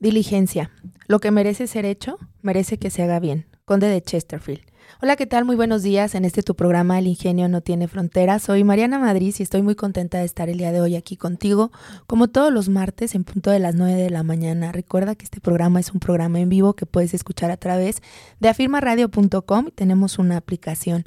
Diligencia. Lo que merece ser hecho, merece que se haga bien. Conde de Chesterfield. Hola, ¿qué tal? Muy buenos días. En este tu programa El Ingenio no tiene fronteras. Soy Mariana Madrid y estoy muy contenta de estar el día de hoy aquí contigo, como todos los martes en punto de las 9 de la mañana. Recuerda que este programa es un programa en vivo que puedes escuchar a través de afirmaradio.com y tenemos una aplicación.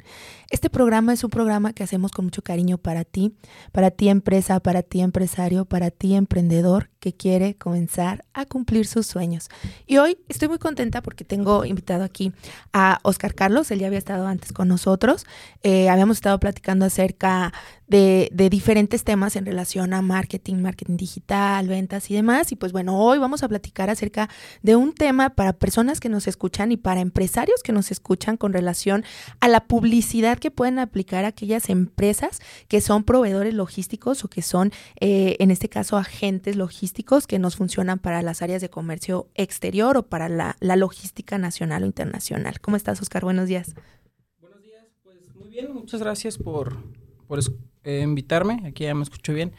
Este programa es un programa que hacemos con mucho cariño para ti, para ti empresa, para ti empresario, para ti emprendedor que quiere comenzar a cumplir sus sueños. Y hoy estoy muy contenta porque tengo invitado aquí a Oscar Carlos, él ya había estado antes con nosotros, eh, habíamos estado platicando acerca de, diferentes temas en relación a marketing, marketing digital, ventas y demás. Y pues bueno, hoy vamos a platicar acerca de un tema para personas que nos escuchan y para empresarios que nos escuchan con relación a la publicidad que pueden aplicar aquellas empresas que son proveedores logísticos o que son, eh, en este caso, agentes logísticos que nos funcionan para las áreas de comercio exterior o para la logística nacional o internacional. ¿Cómo estás, Oscar? Buenos días. Buenos días, pues muy bien, muchas gracias por, por eh, invitarme, aquí ya me escucho bien.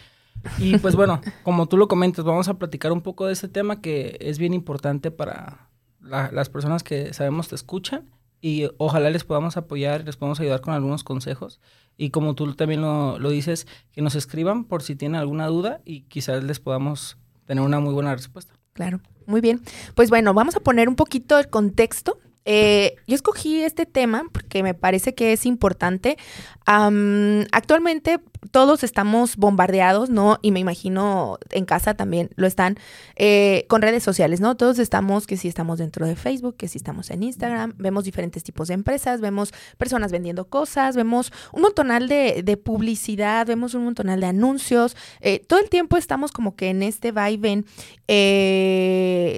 Y pues bueno, como tú lo comentas, vamos a platicar un poco de este tema que es bien importante para las personas que sabemos te escuchan y ojalá les podamos apoyar, les podamos ayudar con algunos consejos. Y como tú también lo, lo dices, que nos escriban por si tienen alguna duda y quizás les podamos tener una muy buena respuesta. Claro, muy bien. Pues bueno, vamos a poner un poquito el contexto eh, yo escogí este tema porque me parece que es importante. Actualmente todos estamos bombardeados, ¿no? Y me imagino en casa también lo están eh, con redes sociales, ¿no? Todos estamos, que si estamos dentro de Facebook, que si estamos en Instagram, vemos diferentes tipos de empresas, vemos personas vendiendo cosas, vemos un montonal de, de publicidad, vemos un montonal de anuncios. Eh, todo el tiempo estamos como que en este va y ven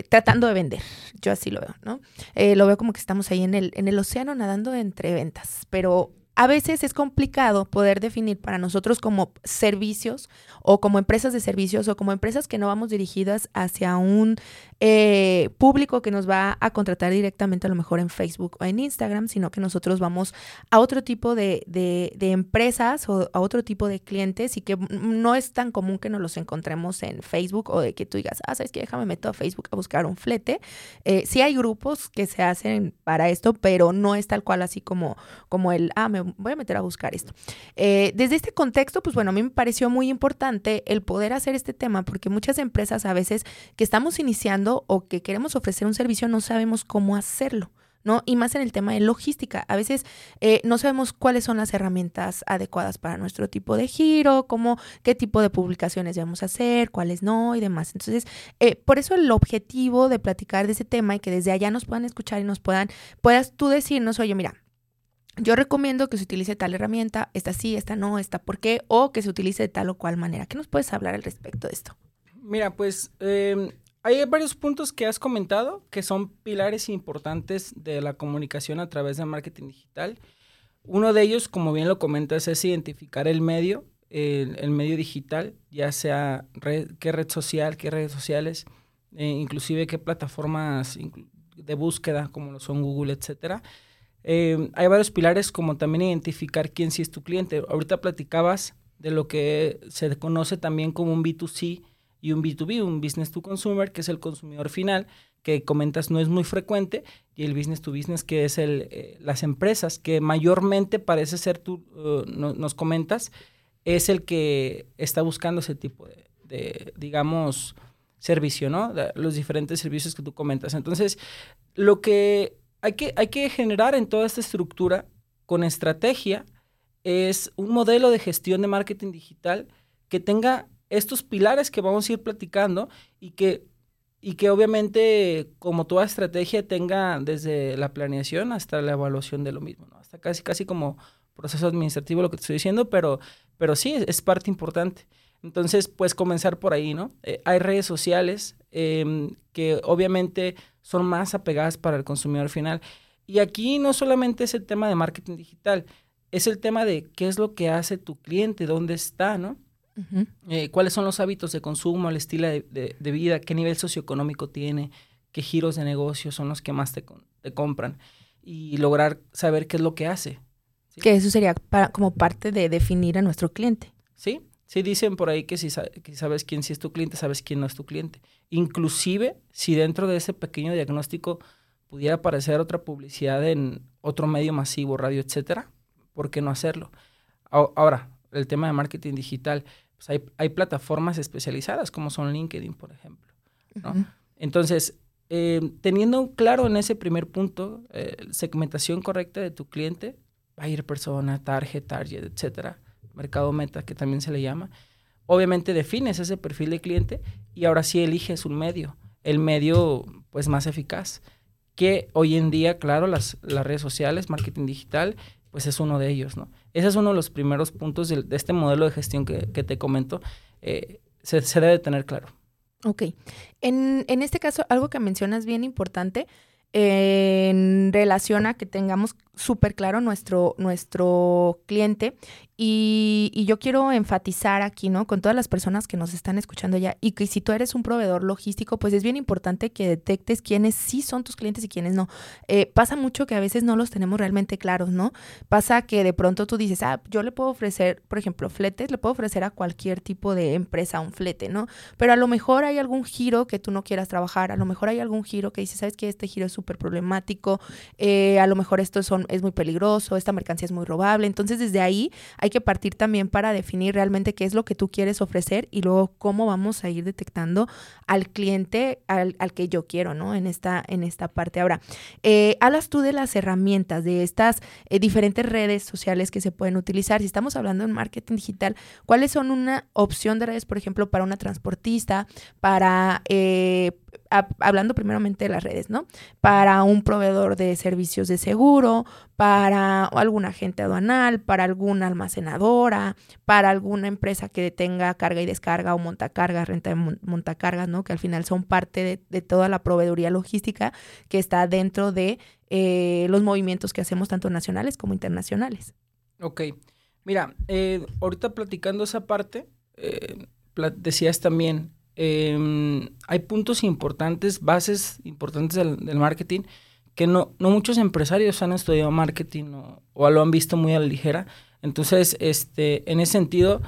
tratando de vender. Yo así lo veo, ¿no? lo veo como que estamos ahí en el, en el océano nadando entre ventas, pero a veces es complicado poder definir para nosotros como servicios o como empresas de servicios o como empresas que no vamos dirigidas hacia un eh, público que nos va a contratar directamente a lo mejor en Facebook o en Instagram, sino que nosotros vamos a otro tipo de, de, empresas o a otro tipo de clientes y que no es tan común que nos los encontremos en Facebook o de que tú digas, ah, sabes que déjame meto a Facebook a buscar un flete. Eh, sí hay grupos que se hacen para esto, pero no es tal cual así como, como el, ah, me voy a meter a buscar esto. Eh, desde este contexto, pues bueno, a mí me pareció muy importante el poder hacer este tema porque muchas empresas a veces que estamos iniciando o que queremos ofrecer un servicio no sabemos cómo hacerlo. ¿no? Y más en el tema de logística. A veces eh, no sabemos cuáles son las herramientas adecuadas para nuestro tipo de giro, cómo, qué tipo de publicaciones debemos hacer, cuáles no y demás. Entonces, eh, por eso el objetivo de platicar de ese tema y que desde allá nos puedan escuchar y nos puedan, puedas tú decirnos, oye, mira, yo recomiendo que se utilice tal herramienta, esta sí, esta no, esta por qué, o que se utilice de tal o cual manera. ¿Qué nos puedes hablar al respecto de esto? Mira, pues em, hay varios puntos que has comentado que son pilares importantes de la comunicación a través de marketing digital. Uno de ellos, como bien lo comentas, es identificar el medio, el, medio digital, ya sea qué red social, qué redes sociales, eh, inclusive qué plataformas de búsqueda, como lo son Google, etcétera eh, hay varios pilares como también identificar quién sí es tu cliente. Ahorita platicabas de lo que se conoce también como un B2C y un B2B, un business to consumer, que es el consumidor final, que comentas no es muy frecuente, y el business to business, que es el, eh, las empresas, que mayormente parece ser, tú uh, nos comentas, es el que está buscando ese tipo de digamos, servicio, ¿no? Los diferentes servicios que tú comentas. Entonces, lo que hay que, hay que generar en toda esta estructura con estrategia es un modelo de gestión de marketing digital que tenga estos pilares que vamos a ir platicando y que, y que obviamente, como toda estrategia, tenga desde la planeación hasta la evaluación de lo mismo, ¿no? Hasta casi, casi como proceso administrativo lo que te estoy diciendo, pero, pero sí, es, parte importante. Entonces, pues comenzar por ahí, ¿no? Eh, hay redes sociales em, que obviamente son más apegadas para el consumidor final. Y aquí no solamente es el tema de marketing digital, es el tema de qué es lo que hace tu cliente, dónde está, ¿no? Eh, cuáles son los hábitos de consumo, el estilo de, vida, qué nivel socioeconómico tiene, qué giros de negocio son los que más te, te compran y lograr saber qué es lo que hace. Que eso sería para, como parte de definir a nuestro cliente. Sí, Sí dicen por ahí que si sabes quién sí es tu cliente, sabes quién no es tu cliente. Inclusive si dentro de ese pequeño diagnóstico pudiera aparecer otra publicidad en otro medio masivo, radio, etcétera, ¿por qué no hacerlo? Ahora, el tema de marketing digital, pues hay, hay plataformas especializadas como son LinkedIn, por ejemplo. Entonces, eh, teniendo claro en ese primer punto, eh, segmentación correcta de tu cliente, va a ir persona, target, target, etcétera, mercado meta, que también se le llama. Obviamente defines ese perfil de cliente y ahora sí eliges un medio, el medio pues más eficaz, que hoy en día, claro, las, las redes sociales, marketing digital, pues es uno de ellos, ¿no? Ese es uno de los primeros puntos de, este modelo de gestión que, te comento, eh, se, debe tener claro. Ok. En, en este caso, algo que mencionas bien importante, en relación a que tengamos súper claro nuestro, nuestro cliente y, yo quiero enfatizar aquí, ¿no? Con todas las personas que nos están escuchando ya y que si tú eres un proveedor logístico, pues es bien importante que detectes quiénes sí son tus clientes y quiénes no. Eh, pasa mucho que a veces no los tenemos realmente claros, ¿no? Pasa que de pronto tú dices, ah, yo le puedo ofrecer, por ejemplo, fletes, le puedo ofrecer a cualquier tipo de empresa un flete, ¿no? Pero a lo mejor hay algún giro que tú no quieras trabajar, a lo mejor hay algún giro que dices, ¿sabes que Este giro es súper problemático, eh, a lo mejor esto son, es muy peligroso, esta mercancía es muy robable. Entonces, desde ahí hay que partir también para definir realmente qué es lo que tú quieres ofrecer y luego cómo vamos a ir detectando al cliente al, que yo quiero, ¿no? En esta, en esta parte. Ahora, eh, hablas tú de las herramientas, de estas eh, diferentes redes sociales que se pueden utilizar. Si estamos hablando en marketing digital, ¿cuáles son una opción de redes, por ejemplo, para una transportista, para... Eh, hablando primeramente de las redes, ¿no? Para un proveedor de servicios de seguro, para alguna agente aduanal, para alguna almacenadora, para alguna empresa que tenga carga y descarga o montacargas, renta de montacargas, ¿no? Que al final son parte de, toda la proveeduría logística que está dentro de eh, los movimientos que hacemos tanto nacionales como internacionales. Ok. Mira, eh, ahorita platicando esa parte, eh, decías también, Em, hay puntos importantes, bases importantes del, marketing que no, no, muchos empresarios han estudiado marketing o, lo han visto muy a la ligera. Entonces, este, en ese sentido,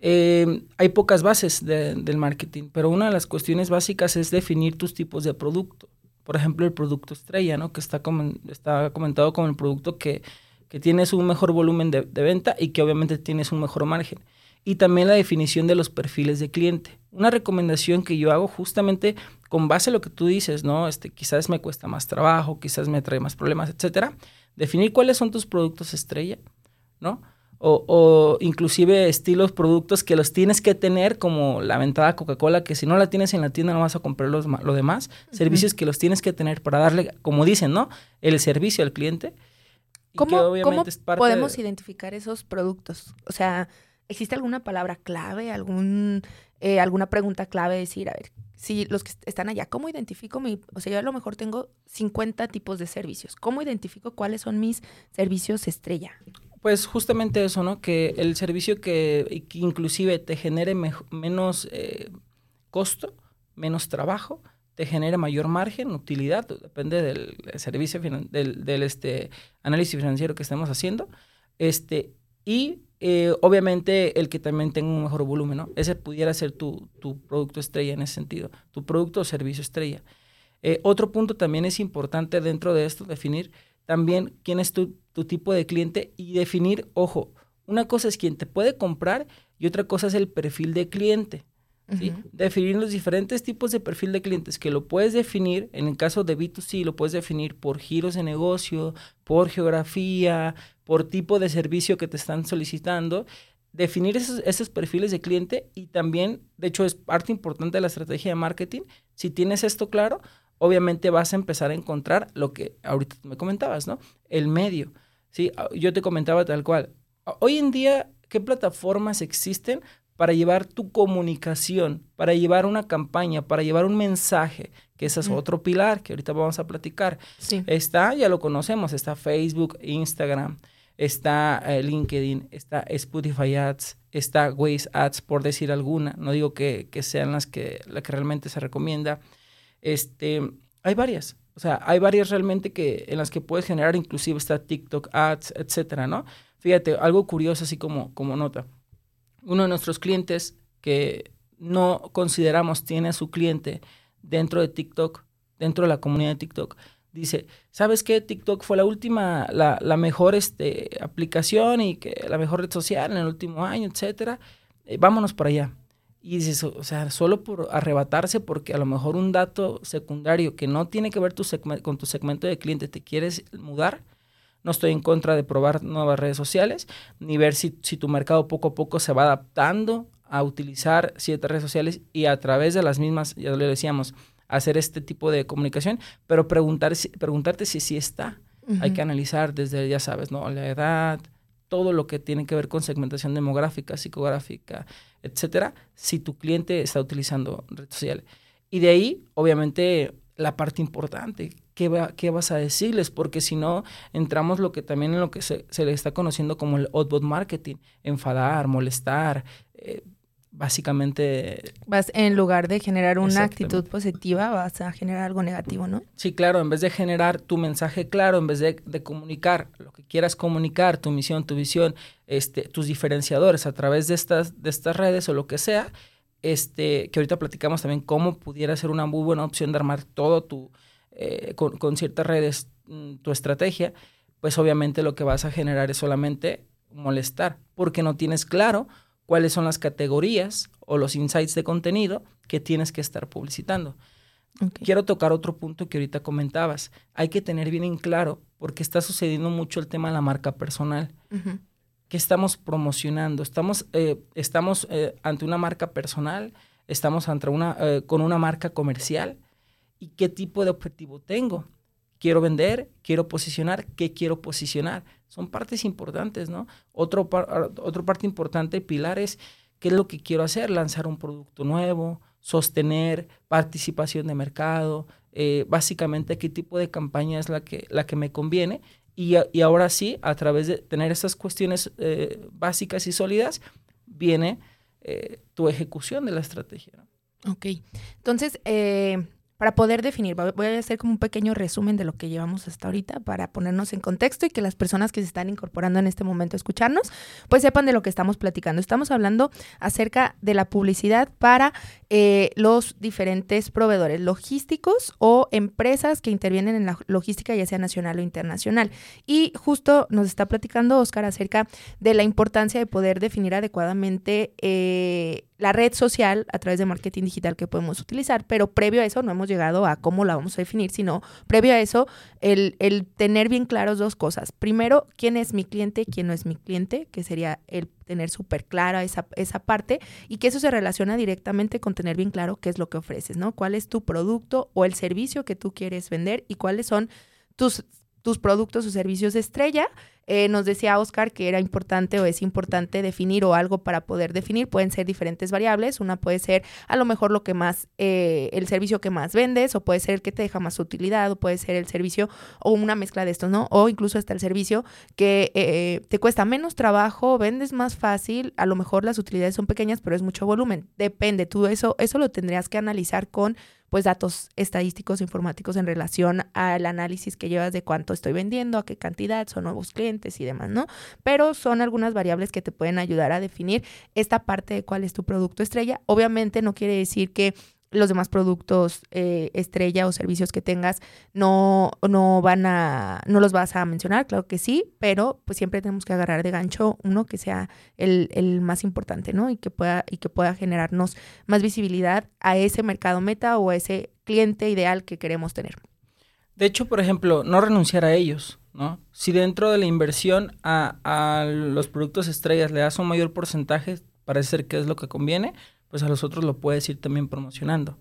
em, hay pocas bases del marketing, pero una de las cuestiones básicas es definir tus tipos de producto. Por ejemplo, el producto estrella, ¿no? que está, está comentado como el producto que, que tienes un mejor volumen de, de venta y que obviamente tienes un mejor margen y también la definición de los perfiles de cliente. Una recomendación que yo hago justamente con base a lo que tú dices, ¿no? Este, quizás me cuesta más trabajo, quizás me trae más problemas, etcétera. Definir cuáles son tus productos estrella, ¿no? O, inclusive estilos, productos que los tienes que tener, como la ventada Coca-Cola, que si no la tienes en la tienda no vas a comprar los, lo demás. Servicios que los tienes que tener para darle, como dicen, ¿no? El servicio al cliente. ¿Cómo, podemos identificar esos productos? O sea, ¿existe alguna palabra clave, algún, eh, alguna pregunta clave? Decir, a ver, si los que están allá, ¿cómo identifico mi, o sea, yo a lo mejor tengo 50 tipos de servicios, ¿cómo identifico cuáles son mis servicios estrella? Pues justamente eso, ¿no? Que el servicio que, inclusive te genere menos eh, costo, menos trabajo, te genere mayor margen, utilidad, depende del servicio, del, del este, análisis financiero que estemos haciendo, este, y eh, obviamente el que también tenga un mejor volumen, ¿no? Ese pudiera ser tu, producto estrella en ese sentido, tu producto o servicio estrella. Eh, otro punto también es importante dentro de esto, definir también quién es tu, tipo de cliente y definir, ojo, una cosa es quién te puede comprar y otra cosa es el perfil de cliente. Definir los diferentes tipos de perfil de clientes que lo puedes definir, en el caso de B2C lo puedes definir por giros de negocio, por geografía, por tipo de servicio que te están solicitando, definir esos, perfiles de cliente y también, de hecho, es parte importante de la estrategia de marketing. Si tienes esto claro, obviamente vas a empezar a encontrar lo que ahorita me comentabas, ¿no? El medio. Sí, ah, yo te comentaba tal cual. Hoy en día, ¿qué plataformas existen para llevar tu comunicación, para llevar una campaña, para llevar un mensaje, que ese es otro pilar que ahorita vamos a platicar. Está, ya lo conocemos, está Facebook, Instagram, está eh, LinkedIn, está Spotify Ads, está Waze Ads, por decir alguna. No digo que, sean las que, la que realmente se recomienda. Este, hay varias. O sea, hay varias realmente que, en las que puedes generar, inclusive está TikTok Ads, etcétera, ¿no? Fíjate, algo curioso así como, como nota uno de nuestros clientes que no consideramos tiene a su cliente dentro de TikTok, dentro de la comunidad de TikTok, dice, ¿sabes qué? TikTok fue la última, la, mejor este, aplicación y que la mejor red social en el último año, etcétera. Eh, vámonos por allá. Y dices, o sea, solo por arrebatarse, porque a lo mejor un dato secundario que no tiene que ver con tu segmento de cliente te quieres mudar, no estoy en contra de probar nuevas redes sociales, ni ver si, si tu mercado poco a poco se va adaptando a utilizar ciertas redes sociales y a través de las mismas, ya lo decíamos, hacer este tipo de comunicación, pero preguntar, preguntarte si sí está. Hay que analizar desde, ya sabes, ¿no? La edad, todo lo que tiene que ver con segmentación demográfica, psicográfica, etcétera, si tu cliente está utilizando redes sociales. Y de ahí, obviamente, la parte importante, ¿qué, va, qué vas a decirles? Porque si no, entramos lo que también en lo que se, le está conociendo como el outbound marketing, enfadar, molestar, eh, básicamente... Vas, en lugar de generar una actitud positiva, vas a generar algo negativo, ¿no? Sí, claro, en vez de generar tu mensaje claro, en vez de, comunicar lo que quieras comunicar, tu misión, tu visión, este, tus diferenciadores a través de estas, de estas redes o lo que sea, este, que ahorita platicamos también cómo pudiera ser una muy buena opción de armar todo tu, eh, con, con ciertas redes, mm, tu estrategia, pues obviamente lo que vas a generar es solamente molestar, porque no tienes claro cuáles son las categorías o los insights de contenido que tienes que estar publicitando. Quiero tocar otro punto que ahorita comentabas. Hay que tener bien en claro, porque está sucediendo mucho el tema de la marca personal. ¿Qué estamos promocionando? ¿Estamos, eh, estamos eh, ante una marca personal? ¿Estamos ante una, eh, con una marca comercial? ¿Y qué tipo de objetivo tengo? quiero vender, quiero posicionar, qué quiero posicionar. Son partes importantes, ¿no? Otro, otro parte importante, pilar, es qué es lo que quiero hacer, lanzar un producto nuevo, sostener participación de mercado, eh, básicamente qué tipo de campaña es la que, la que me conviene. Y, y ahora sí, a través de tener esas cuestiones eh, básicas y sólidas, viene eh, tu ejecución de la estrategia. ¿no? Ok, entonces, para poder definir, voy a hacer como un pequeño resumen de lo que llevamos hasta ahorita para ponernos en contexto y que las personas que se están incorporando en este momento a escucharnos, pues sepan de lo que estamos platicando. Estamos hablando acerca de la publicidad para eh, los diferentes proveedores logísticos o empresas que intervienen en la logística, ya sea nacional o internacional. Y justo nos está platicando Oscar acerca de la importancia de poder definir adecuadamente eh, la red social a través de marketing digital que podemos utilizar, pero previo a eso no hemos llegado a cómo la vamos a definir, sino previo a eso el, el tener bien claros dos cosas. Primero, quién es mi cliente, quién no es mi cliente, que sería el tener súper clara esa, esa parte y que eso se relaciona directamente con tener bien claro qué es lo que ofreces, ¿no? ¿Cuál es tu producto o el servicio que tú quieres vender y cuáles son tus tus productos o servicios estrella. Eh, nos decía Oscar que era importante o es importante definir o algo para poder definir. Pueden ser diferentes variables. Una puede ser a lo mejor lo que más, eh, el servicio que más vendes, o puede ser el que te deja más utilidad, o puede ser el servicio o una mezcla de estos, ¿no? O incluso hasta el servicio que eh, te cuesta menos trabajo, vendes más fácil. A lo mejor las utilidades son pequeñas, pero es mucho volumen. Depende. Tú eso, eso lo tendrías que analizar con pues datos estadísticos informáticos en relación al análisis que llevas de cuánto estoy vendiendo, a qué cantidad, son nuevos clientes y demás, ¿no? Pero son algunas variables que te pueden ayudar a definir esta parte de cuál es tu producto estrella. Obviamente no quiere decir que los demás productos eh, estrella o servicios que tengas no, no van a, no los vas a mencionar, claro que sí, pero pues siempre tenemos que agarrar de gancho uno que sea el, el más importante, ¿no? Y que pueda, y que pueda generarnos más visibilidad a ese mercado meta o a ese cliente ideal que queremos tener. De hecho, por ejemplo, no renunciar a ellos, ¿no? Si dentro de la inversión a, a los productos estrellas le das un mayor porcentaje, parece ser que es lo que conviene, pues a los otros lo puedes ir también promocionando.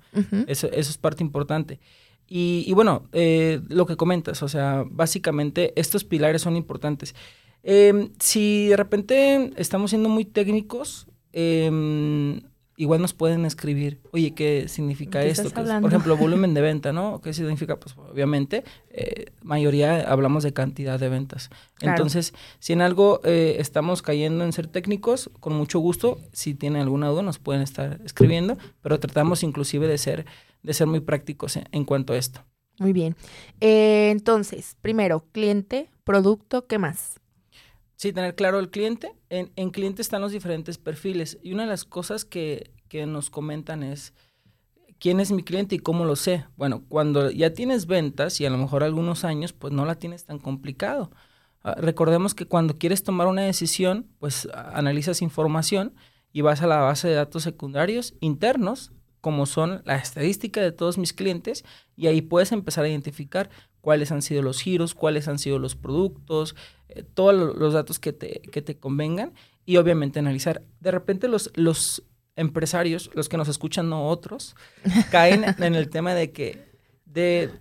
eso, eso, es parte importante. Y, bueno, eh, lo que comentas, o sea, básicamente estos pilares son importantes. Em, si de repente estamos siendo muy técnicos, eh, igual nos pueden escribir, oye, ¿qué significa esto? por ejemplo, volumen de venta, ¿no? ¿Qué significa? Pues obviamente, eh, mayoría hablamos de cantidad de ventas. Entonces, si en algo eh, estamos cayendo en ser técnicos, con mucho gusto, si tienen alguna duda, nos pueden estar escribiendo, pero tratamos inclusive de ser, de ser muy prácticos en, cuanto a esto. Muy bien. Eh, entonces, primero, cliente, producto, ¿qué más? Sí, tener claro el cliente. En, en cliente están los diferentes perfiles. Y una de las cosas que, que nos comentan es, ¿quién es mi cliente y cómo lo sé? Bueno, cuando ya tienes ventas y a lo mejor algunos años, pues no la tienes tan complicado. Ah, recordemos que cuando quieres tomar una decisión, pues analizas información y vas a la base de datos secundarios internos, como son la estadística de todos mis clientes, y ahí puedes empezar a identificar cuáles han sido los giros, cuáles han sido los productos, eh, todos los datos que te, que te convengan y obviamente analizar. De repente los, los empresarios, los que nos escuchan, no otros, caen en el tema de que de,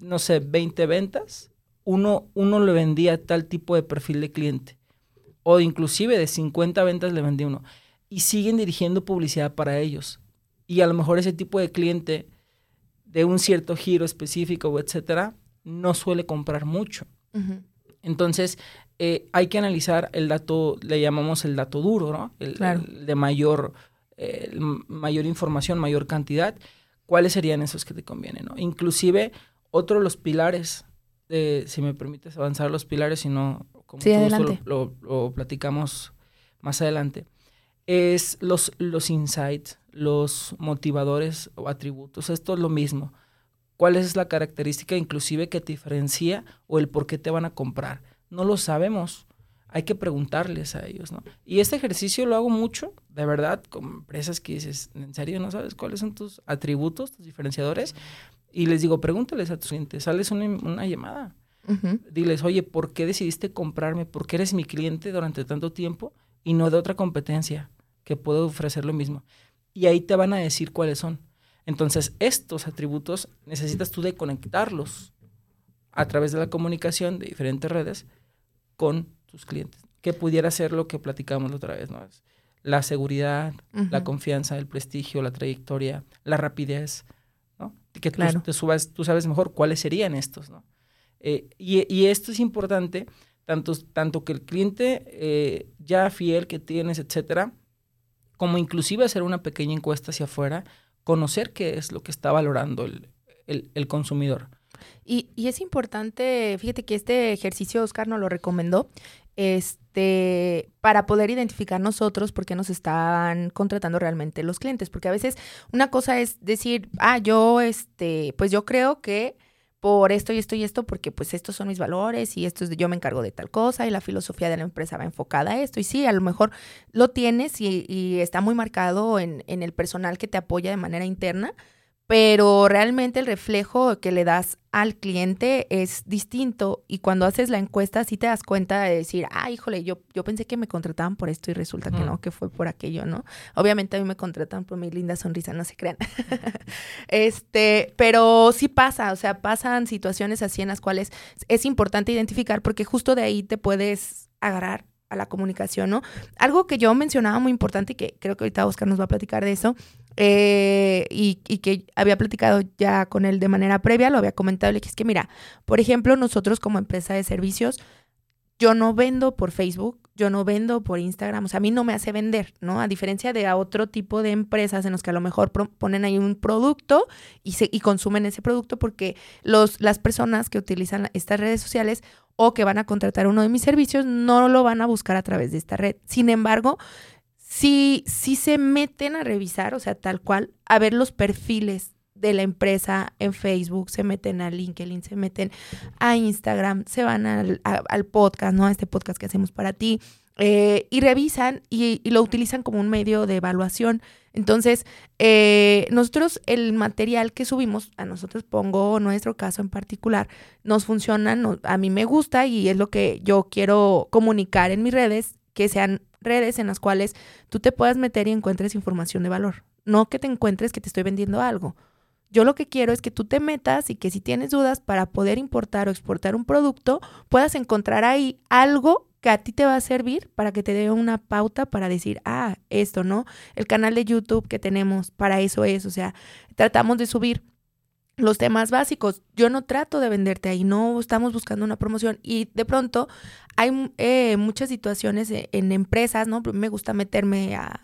no sé, 20 ventas, uno, uno le vendía tal tipo de perfil de cliente. O inclusive de 50 ventas le vendía uno. Y siguen dirigiendo publicidad para ellos. Y a lo mejor ese tipo de cliente de un cierto giro específico, etcétera, no suele comprar mucho. Entonces, eh, hay que analizar el dato, le llamamos el dato duro, ¿no? El, de mayor, eh, mayor información, mayor cantidad. ¿Cuáles serían esos que te convienen? ¿no? Inclusive, otro de los pilares, si me permites avanzar los pilares, si no, como lo, lo, platicamos más adelante, es los, los insights, los motivadores o atributos. Esto es lo mismo cuál es la característica inclusive que te diferencia o el por qué te van a comprar. No lo sabemos. Hay que preguntarles a ellos, ¿no? Y este ejercicio lo hago mucho, de verdad, con empresas que dices, ¿en serio no sabes cuáles son tus atributos, tus diferenciadores? Y les digo, pregúntales a tus clientes, sales una, una llamada. Diles, oye, ¿por qué decidiste comprarme? ¿Por qué eres mi cliente durante tanto tiempo y no de otra competencia que puedo ofrecer lo mismo? Y ahí te van a decir cuáles son. Entonces, estos atributos necesitas tú de conectarlos a través de la comunicación de diferentes redes con tus clientes. Que pudiera ser lo que platicamos la otra vez, ¿no? La seguridad, la confianza, el prestigio, la trayectoria, la rapidez, ¿no? Que tú, te subas, tú sabes mejor cuáles serían estos, ¿no? Eh, y, esto es importante, tanto, tanto que el cliente eh, ya fiel que tienes, etcétera, como inclusive hacer una pequeña encuesta hacia afuera conocer qué es lo que está valorando el, consumidor. Y, es importante, fíjate que este ejercicio Oscar nos lo recomendó, este, para poder identificar nosotros por qué nos están contratando realmente los clientes, porque a veces una cosa es decir, ah, yo, este, pues yo creo que por esto y esto y esto, porque pues estos son mis valores y esto es, yo me encargo de tal cosa y la filosofía de la empresa va enfocada a esto. Y sí, a lo mejor lo tienes y, y está muy marcado en, en, el personal que te apoya de manera interna, pero realmente el reflejo que le das al cliente es distinto y cuando haces la encuesta sí te das cuenta de decir, ah, híjole, yo, yo pensé que me contrataban por esto y resulta que no, que fue por aquello, ¿no? Obviamente a mí me contratan por mi linda sonrisa, no se crean. este, pero sí pasa, o sea, pasan situaciones así en las cuales es importante identificar porque justo de ahí te puedes agarrar a la comunicación, ¿no? Algo que yo mencionaba muy importante y que creo que ahorita Oscar nos va a platicar de eso, eh, y, que había platicado ya con él de manera previa, lo había comentado, le dije, es que mira, por ejemplo, nosotros como empresa de servicios, yo no vendo por Facebook, yo no vendo por Instagram, o sea, a mí no me hace vender, ¿no? A diferencia de a otro tipo de empresas en los que a lo mejor ponen ahí un producto y, se, y consumen ese producto porque los, las personas que utilizan estas redes sociales o que van a contratar uno de mis servicios no lo van a buscar a través de esta red. Sin embargo, si, si se meten a revisar, o sea, tal cual, a ver los perfiles de la empresa en Facebook, se meten a LinkedIn, se meten a Instagram, se van al, podcast, ¿no? A este podcast que hacemos para ti, eh, y revisan y, lo utilizan como un medio de evaluación. Entonces, eh, nosotros el material que subimos, a nosotros pongo nuestro caso en particular, nos funciona, a mí me gusta y es lo que yo quiero comunicar en mis redes, que sean redes en las cuales tú te puedas meter y encuentres información de valor. No que te encuentres que te estoy vendiendo algo. Yo lo que quiero es que tú te metas y que si tienes dudas para poder importar o exportar un producto, puedas encontrar ahí algo que a ti te va a servir para que te dé una pauta para decir, ah, esto, ¿no? El canal de YouTube que tenemos para eso es, o sea, tratamos de subir los temas básicos. Yo no trato de venderte ahí, no estamos buscando una promoción y de pronto hay eh, muchas situaciones e, en empresas, ¿no? Me gusta meterme a,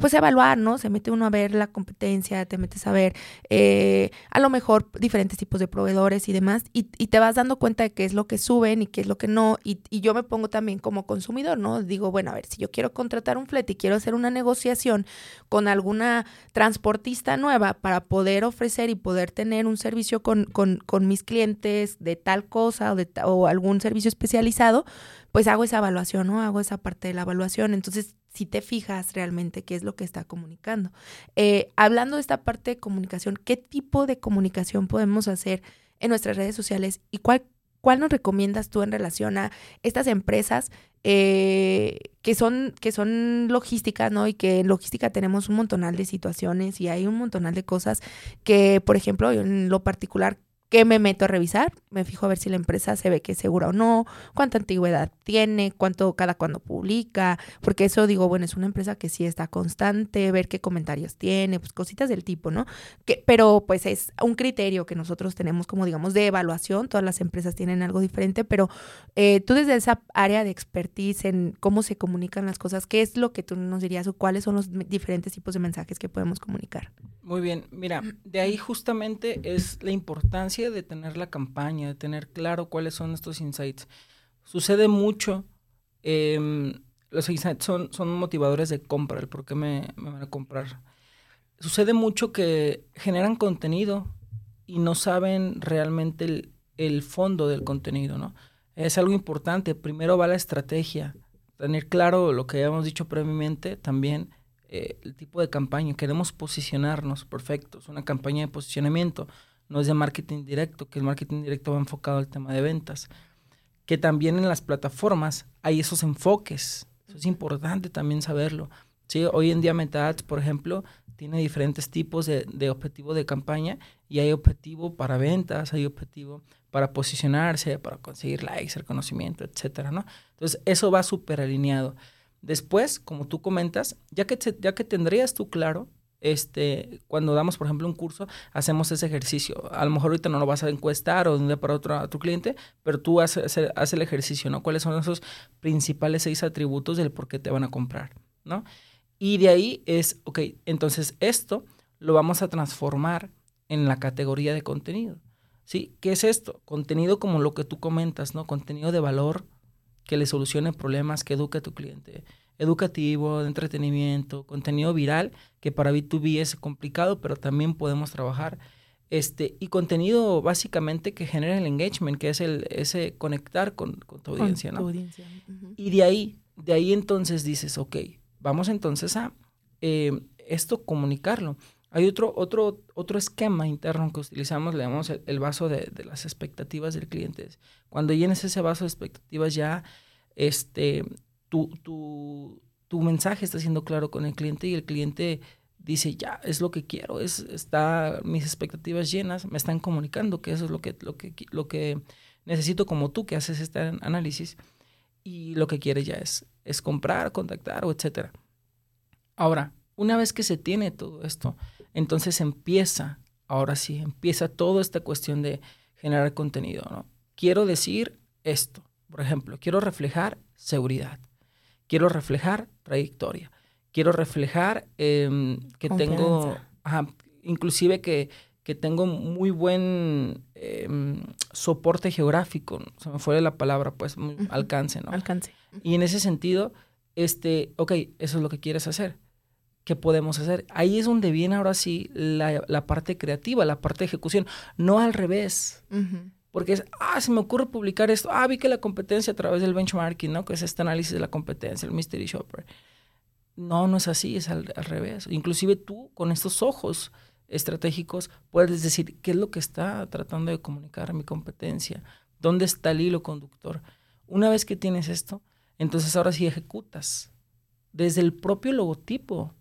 pues evaluar, ¿no? Se mete uno a ver la competencia, te metes a ver eh, a lo mejor diferentes tipos de proveedores y demás, y, te vas dando cuenta de qué es lo que suben y qué es lo que no, y, y, yo me pongo también como consumidor, ¿no? Digo, bueno, a ver, si yo quiero contratar un flete y quiero hacer una negociación con alguna transportista nueva para poder ofrecer y poder tener un servicio con, con, con mis clientes de tal cosa o, de, o algún servicio especializado, pues hago esa evaluación, ¿no? Hago esa parte de la evaluación. Entonces, si te fijas realmente qué es lo que está comunicando. Eh, hablando de esta parte de comunicación, ¿qué tipo de comunicación podemos hacer en nuestras redes sociales y cuál, cuál nos recomiendas tú en relación a estas empresas eh, que, son, que son logísticas, ¿no? Y que en logística tenemos un montonal de situaciones y hay un montonal de cosas que, por ejemplo, en lo particular ¿Qué me meto a revisar? Me fijo a ver si la empresa se ve que es segura o no, cuánta antigüedad tiene, cuánto cada cuando publica, porque eso digo, bueno, es una empresa que sí está constante, ver qué comentarios tiene, pues cositas del tipo, ¿no? Que, pero pues es un criterio que nosotros tenemos como digamos de evaluación, todas las empresas tienen algo diferente, pero eh, tú desde esa área de expertise en cómo se comunican las cosas, ¿qué es lo que tú nos dirías o cuáles son los diferentes tipos de mensajes que podemos comunicar? Muy bien, mira, de ahí justamente es la importancia de tener la campaña, de tener claro cuáles son estos insights. Sucede mucho, em, los insights son, son motivadores de compra, el por qué me, van a comprar. Sucede mucho que generan contenido y no saben realmente el, el fondo del contenido, ¿no? Es algo importante. Primero va la estrategia, tener claro lo que habíamos dicho previamente también, eh, el tipo de campaña. Queremos posicionarnos, perfecto, es una campaña de posicionamiento no es de marketing directo, que el marketing directo va enfocado al tema de ventas. Que también en las plataformas hay esos enfoques. Eso es importante también saberlo. ¿sí? Hoy en día MetaAds, por ejemplo, tiene diferentes tipos de, de, objetivo de campaña y hay objetivo para ventas, hay objetivo para posicionarse, para conseguir likes, reconocimiento, etcétera, ¿no? Entonces, eso va súper alineado. Después, como tú comentas, ya que, ya que tendrías tú claro este, cuando damos, por ejemplo, un curso, hacemos ese ejercicio. A lo mejor ahorita no lo vas a encuestar o de un día para otro a tu cliente, pero tú haces, el ejercicio, ¿no? ¿Cuáles son esos principales seis atributos del por qué te van a comprar, ¿no? Y de ahí es, ok, entonces esto lo vamos a transformar en la categoría de contenido, ¿sí? ¿Qué es esto? Contenido como lo que tú comentas, ¿no? Contenido de valor que le solucione problemas, que eduque a tu cliente educativo, de entretenimiento, contenido viral, que para B2B es complicado, pero también podemos trabajar. Este, y contenido básicamente que genera el engagement, que es el, ese conectar con, tu audiencia, ¿no? Y de ahí, de ahí entonces dices, ok, vamos entonces a eh, esto comunicarlo. Hay otro, otro, otro esquema interno que utilizamos, le llamamos el, vaso de, de, las expectativas del cliente. Cuando llenes ese vaso de expectativas ya, este, tu, tu, tu mensaje está siendo claro con el cliente y el cliente dice, ya, es lo que quiero, es, está mis expectativas llenas, me están comunicando que eso es lo que, lo que, lo que necesito como tú que haces este análisis y lo que quiere ya es, es comprar, contactar o etcétera. Ahora, una vez que se tiene todo esto, entonces empieza, ahora sí, empieza toda esta cuestión de generar contenido, ¿no? Quiero decir esto, por ejemplo, quiero reflejar seguridad quiero reflejar trayectoria, quiero reflejar em, que tengo, inclusive que, que, tengo muy buen em, soporte geográfico, se me fue la palabra, pues alcance, ¿no? Alcance. Y en ese sentido, este, ok, eso es lo que quieres hacer. ¿Qué podemos hacer? Ahí es donde viene ahora sí la, la parte creativa, la parte de ejecución, no al revés. Porque es, ah, se me ocurre publicar esto. Ah, vi que la competencia a través del benchmarking, ¿no? Que es este análisis de la competencia, el mystery shopper. No, no es así, es al, revés. Inclusive tú, con estos ojos estratégicos, puedes decir, ¿qué es lo que está tratando de comunicar mi competencia? ¿Dónde está el hilo conductor? Una vez que tienes esto, entonces ahora sí ejecutas. Desde el propio logotipo.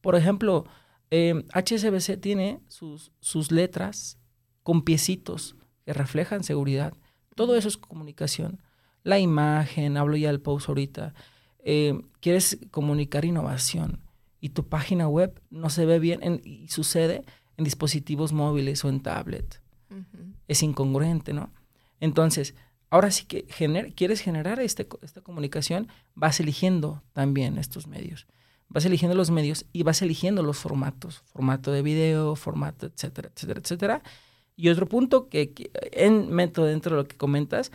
Por ejemplo, HSBC eh, tiene sus, sus letras con piecitos que reflejan seguridad. Todo eso es comunicación. La imagen, hablo ya del post ahorita. Eh, quieres comunicar innovación y tu página web no se ve bien y sucede en dispositivos móviles o en tablet. Es incongruente, ¿no? Entonces, ahora sí que quieres generar este, esta comunicación, vas eligiendo también estos medios. vas eligiendo los medios y vas eligiendo los formatos, formato de video, formato, etcétera, etcétera, etcétera. Y otro punto que, en meto dentro de lo que comentas,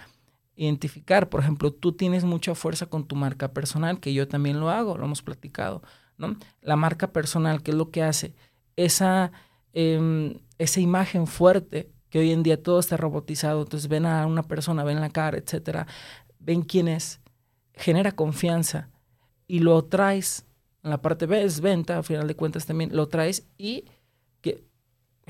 identificar, por ejemplo, tú tienes mucha fuerza con tu marca personal, que yo también lo hago, lo hemos platicado, ¿no? La marca personal, ¿qué es lo que hace? Esa, em, esa imagen fuerte que hoy en día todo está robotizado, entonces ven a una persona, ven la cara, etcétera, ven quién es, genera confianza y lo traes en la parte B es venta, al final de cuentas también lo traes y que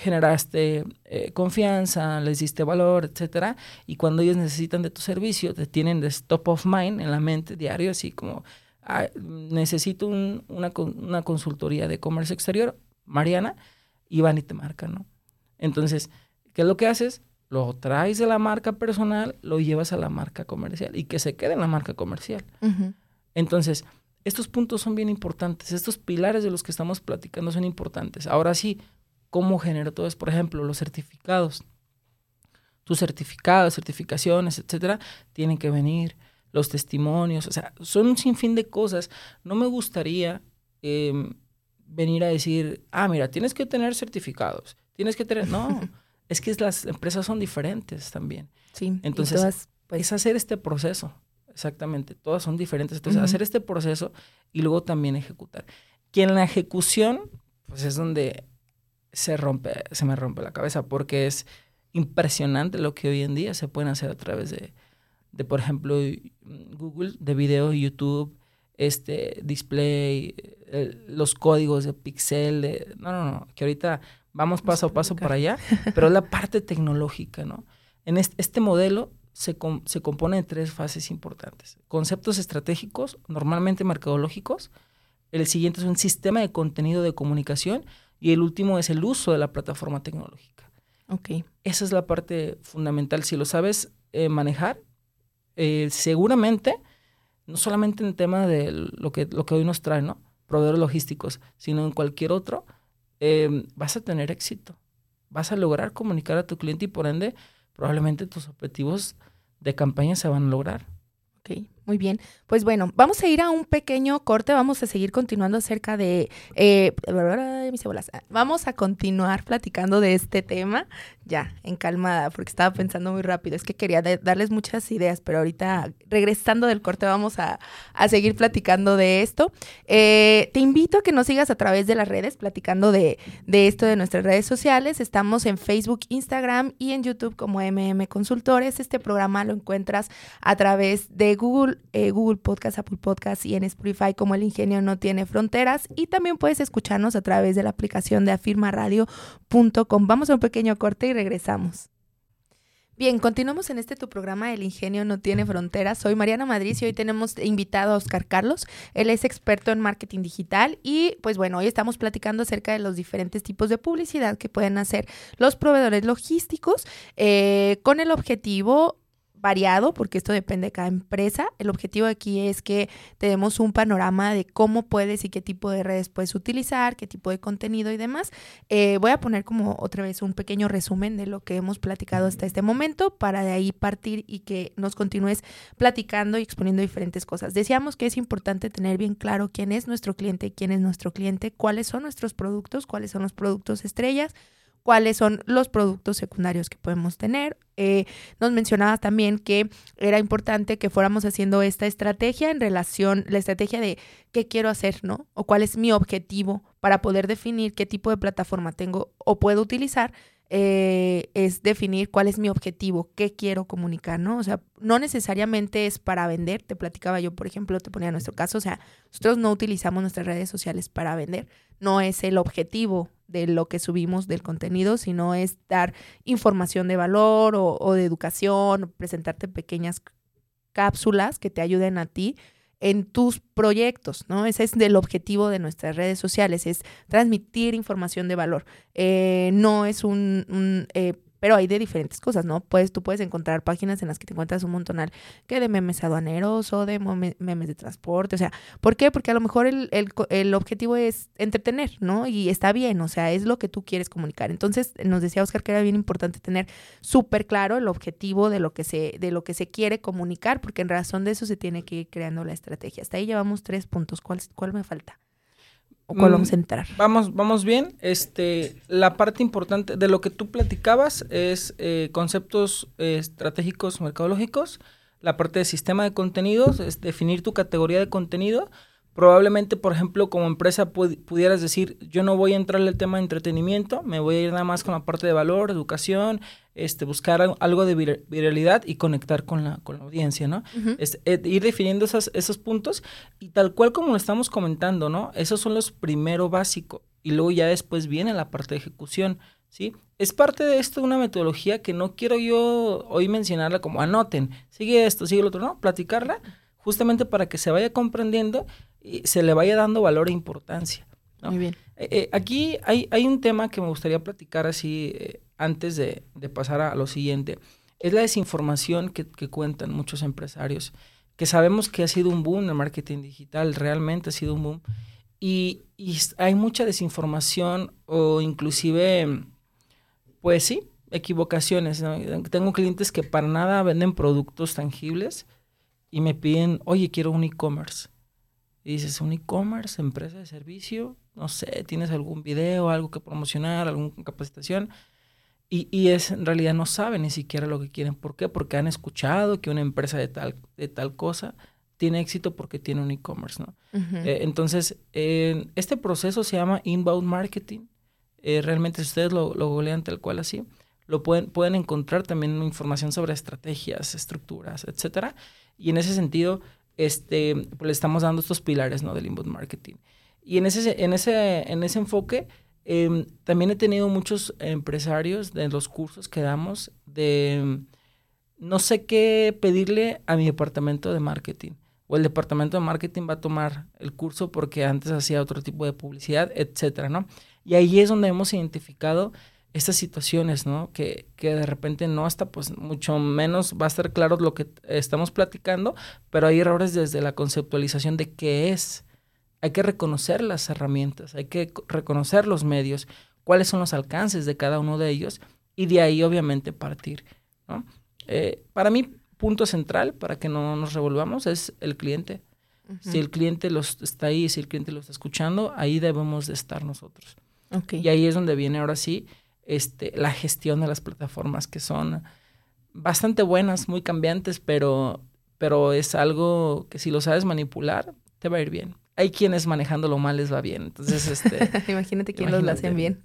generaste eh, confianza, les diste valor, etcétera, y cuando ellos necesitan de tu servicio, te tienen de top of mind en la mente diario, así como ah, necesito una, una, consultoría de comercio exterior, Mariana, y van y te marcan, ¿no? Entonces, ¿qué es lo que haces? Lo traes de la marca personal, lo llevas a la marca comercial y que se quede en la marca comercial. Entonces, estos puntos son bien importantes, estos pilares de los que estamos platicando son importantes. Ahora sí, ¿cómo genero todo eso? Por ejemplo, los certificados. Tus certificados, certificaciones, etcétera, tienen que venir, los testimonios, o sea, son un sinfín de cosas. No me gustaría em, venir a decir, ah, mira, tienes que tener certificados, tienes que tener. No, es que las empresas son diferentes también. Sí. Entonces, pues es hacer este proceso. Exactamente, todas son diferentes. Entonces, hacer este proceso y luego también ejecutar. Que en la ejecución, pues es donde se rompe, se me rompe la cabeza, porque es impresionante lo que hoy en día se pueden hacer a través de, de por ejemplo, Google, de video, YouTube, este, display, los códigos de pixel, de, no, no, no, que ahorita vamos paso a paso para allá, pero es la parte tecnológica, ¿no? En este, este modelo se, se compone de tres fases importantes. Conceptos estratégicos, normalmente mercadológicos. El siguiente es un sistema de contenido de comunicación. Y el último es el uso de la plataforma tecnológica. Ok. Esa es la parte fundamental. Si lo sabes eh, manejar, eh, seguramente, no solamente en el tema de lo que, lo que hoy nos trae, ¿no? Proveedores logísticos, sino en cualquier otro, eh, vas a tener éxito. Vas a lograr comunicar a tu cliente y por ende probablemente tus objetivos de campaña se van a lograr. Ok, muy bien. Pues bueno, vamos a ir a un pequeño corte, vamos a seguir continuando acerca de... Eh, mis Vamos a continuar platicando de este tema, ya, en calmada, porque estaba pensando muy rápido. Es que quería darles muchas ideas, pero ahorita regresando del corte vamos a, seguir platicando de esto. Eh, te invito a que nos sigas a través de las redes, platicando de, de esto de nuestras redes sociales. Estamos en Facebook, Instagram y en YouTube como MM Consultores. Este programa lo encuentras a través de Google eh, Google Podcast, Apple Podcast y en Spotify como El Ingenio No Tiene Fronteras. Y también puedes escucharnos a través de la aplicación de afirmaradio.com. Vamos a un pequeño corte y regresamos. Bien, continuamos en este tu programa El Ingenio no tiene fronteras. Soy Mariana Madrid y hoy tenemos invitado a Oscar Carlos. Él es experto en marketing digital y pues bueno, hoy estamos platicando acerca de los diferentes tipos de publicidad que pueden hacer los proveedores logísticos eh, con el objetivo variado, porque esto depende de cada empresa. El objetivo aquí es que tenemos un panorama de cómo puedes y qué tipo de redes puedes utilizar, qué tipo de contenido y demás. Eh, voy a poner como otra vez un pequeño resumen de lo que hemos platicado hasta este momento para de ahí partir y que nos continúes platicando y exponiendo diferentes cosas. Decíamos que es importante tener bien claro quién es nuestro cliente, quién es nuestro cliente, cuáles son nuestros productos, cuáles son los productos estrellas cuáles son los productos secundarios que podemos tener. Eh, nos mencionabas también que era importante que fuéramos haciendo esta estrategia en relación, la estrategia de qué quiero hacer, ¿no? O cuál es mi objetivo para poder definir qué tipo de plataforma tengo o puedo utilizar. Eh, es definir cuál es mi objetivo, qué quiero comunicar, ¿no? O sea, no necesariamente es para vender, te platicaba yo, por ejemplo, te ponía nuestro caso, o sea, nosotros no utilizamos nuestras redes sociales para vender, no es el objetivo de lo que subimos del contenido, sino es dar información de valor o, de educación, presentarte pequeñas cápsulas que te ayuden a ti en tus proyectos, ¿no? Ese es el objetivo de nuestras redes sociales, es transmitir información de valor. Eh, no es un, un eh, pero hay de diferentes cosas, ¿no? Pues tú puedes encontrar páginas en las que te encuentras un montonal que de memes aduaneros o de memes de transporte, o sea, ¿por qué? Porque a lo mejor el, el, objetivo es entretener, ¿no? Y está bien, o sea, es lo que tú quieres comunicar. Entonces, nos decía Oscar que era bien importante tener súper claro el objetivo de lo que se, de lo que se quiere comunicar, porque en razón de eso se tiene que ir creando la estrategia. Hasta ahí llevamos tres puntos. ¿Cuál, cuál me falta? O cuál vamos a entrar? Vamos, vamos bien. Este, la parte importante de lo que tú platicabas es eh, conceptos eh, estratégicos mercadológicos. La parte de sistema de contenidos es definir tu categoría de contenido Probablemente, por ejemplo, como empresa pudieras decir, yo no voy a entrar al tema de entretenimiento, me voy a ir nada más con la parte de valor, educación, este, buscar algo de viralidad y conectar con la, con la audiencia, ¿no? Eh, ir definiendo esas, esos puntos y tal cual como lo estamos comentando, ¿no? Esos son los primero básicos y luego ya después viene la parte de ejecución, ¿sí? Es parte de esto una metodología que no quiero yo hoy mencionarla como anoten, sigue esto, sigue lo otro, no, platicarla justamente para que se vaya comprendiendo y se le vaya dando valor e importancia. Muy bien. Eh, eh, aquí hay, hay, un tema que me gustaría platicar así antes de, pasar a, lo siguiente. Es la desinformación que, cuentan muchos empresarios, que sabemos que ha sido un boom el marketing digital, realmente ha sido un boom. Y, hay mucha desinformación o inclusive, pues sí, equivocaciones. Tengo clientes que para nada venden productos tangibles y me piden, oye, quiero un e-commerce. Y dices, un e-commerce, empresa de servicio, no sé, tienes algún video, algo que promocionar, alguna capacitación. Y, y, es, en realidad no saben ni siquiera lo que quieren. ¿Por qué? Porque han escuchado que una empresa de tal, de tal cosa tiene éxito porque tiene un e-commerce, ¿no? Eh, entonces, este proceso se llama inbound marketing. Eh, realmente, si ustedes lo, lo googlean tal cual así, lo pueden, pueden encontrar también información sobre estrategias, estructuras, etcétera. Y en ese sentido, este, pues le estamos dando estos pilares ¿no? del inbound marketing. Y en ese, en ese, en ese enfoque, em, también he tenido muchos empresarios de los cursos que damos de no sé qué pedirle a mi departamento de marketing. O el departamento de marketing va a tomar el curso porque antes hacía otro tipo de publicidad, etcétera, ¿no? Y ahí es donde hemos identificado estas situaciones, ¿no? Que, que, de repente no hasta pues mucho menos va a estar claro lo que estamos platicando, pero hay errores desde la conceptualización de qué es. Hay que reconocer las herramientas, hay que reconocer los medios, cuáles son los alcances de cada uno de ellos y de ahí obviamente partir, ¿no? Eh, para mí, punto central, para que no nos revolvamos, es el cliente. Si el cliente los está ahí, si el cliente lo está escuchando, ahí debemos de estar nosotros. Okay. Y ahí es donde viene ahora sí este, la gestión de las plataformas que son bastante buenas, muy cambiantes, pero, pero es algo que si lo sabes manipular, te va a ir bien. Hay quienes manejándolo mal les va bien. Entonces, este. imagínate quién lo hacen bien.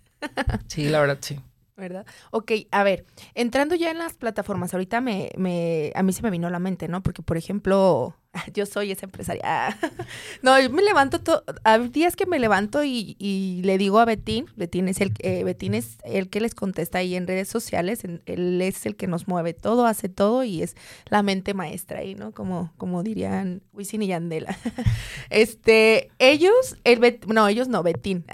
sí, la verdad, sí. ¿verdad? Ok, a ver, entrando ya en las plataformas, ahorita me, me, a mí se me vino a la mente, ¿no? Porque, por ejemplo, yo soy esa empresaria. no, yo me levanto, todo, hay días que me levanto y, le digo a Betín, Betín es, el, eh, Betín es el que les contesta ahí en redes sociales, él es el que nos mueve todo, hace todo y es la mente maestra ahí, ¿no? Como, como dirían Wisin y Yandela. este, ellos, el no, ellos no, Betín.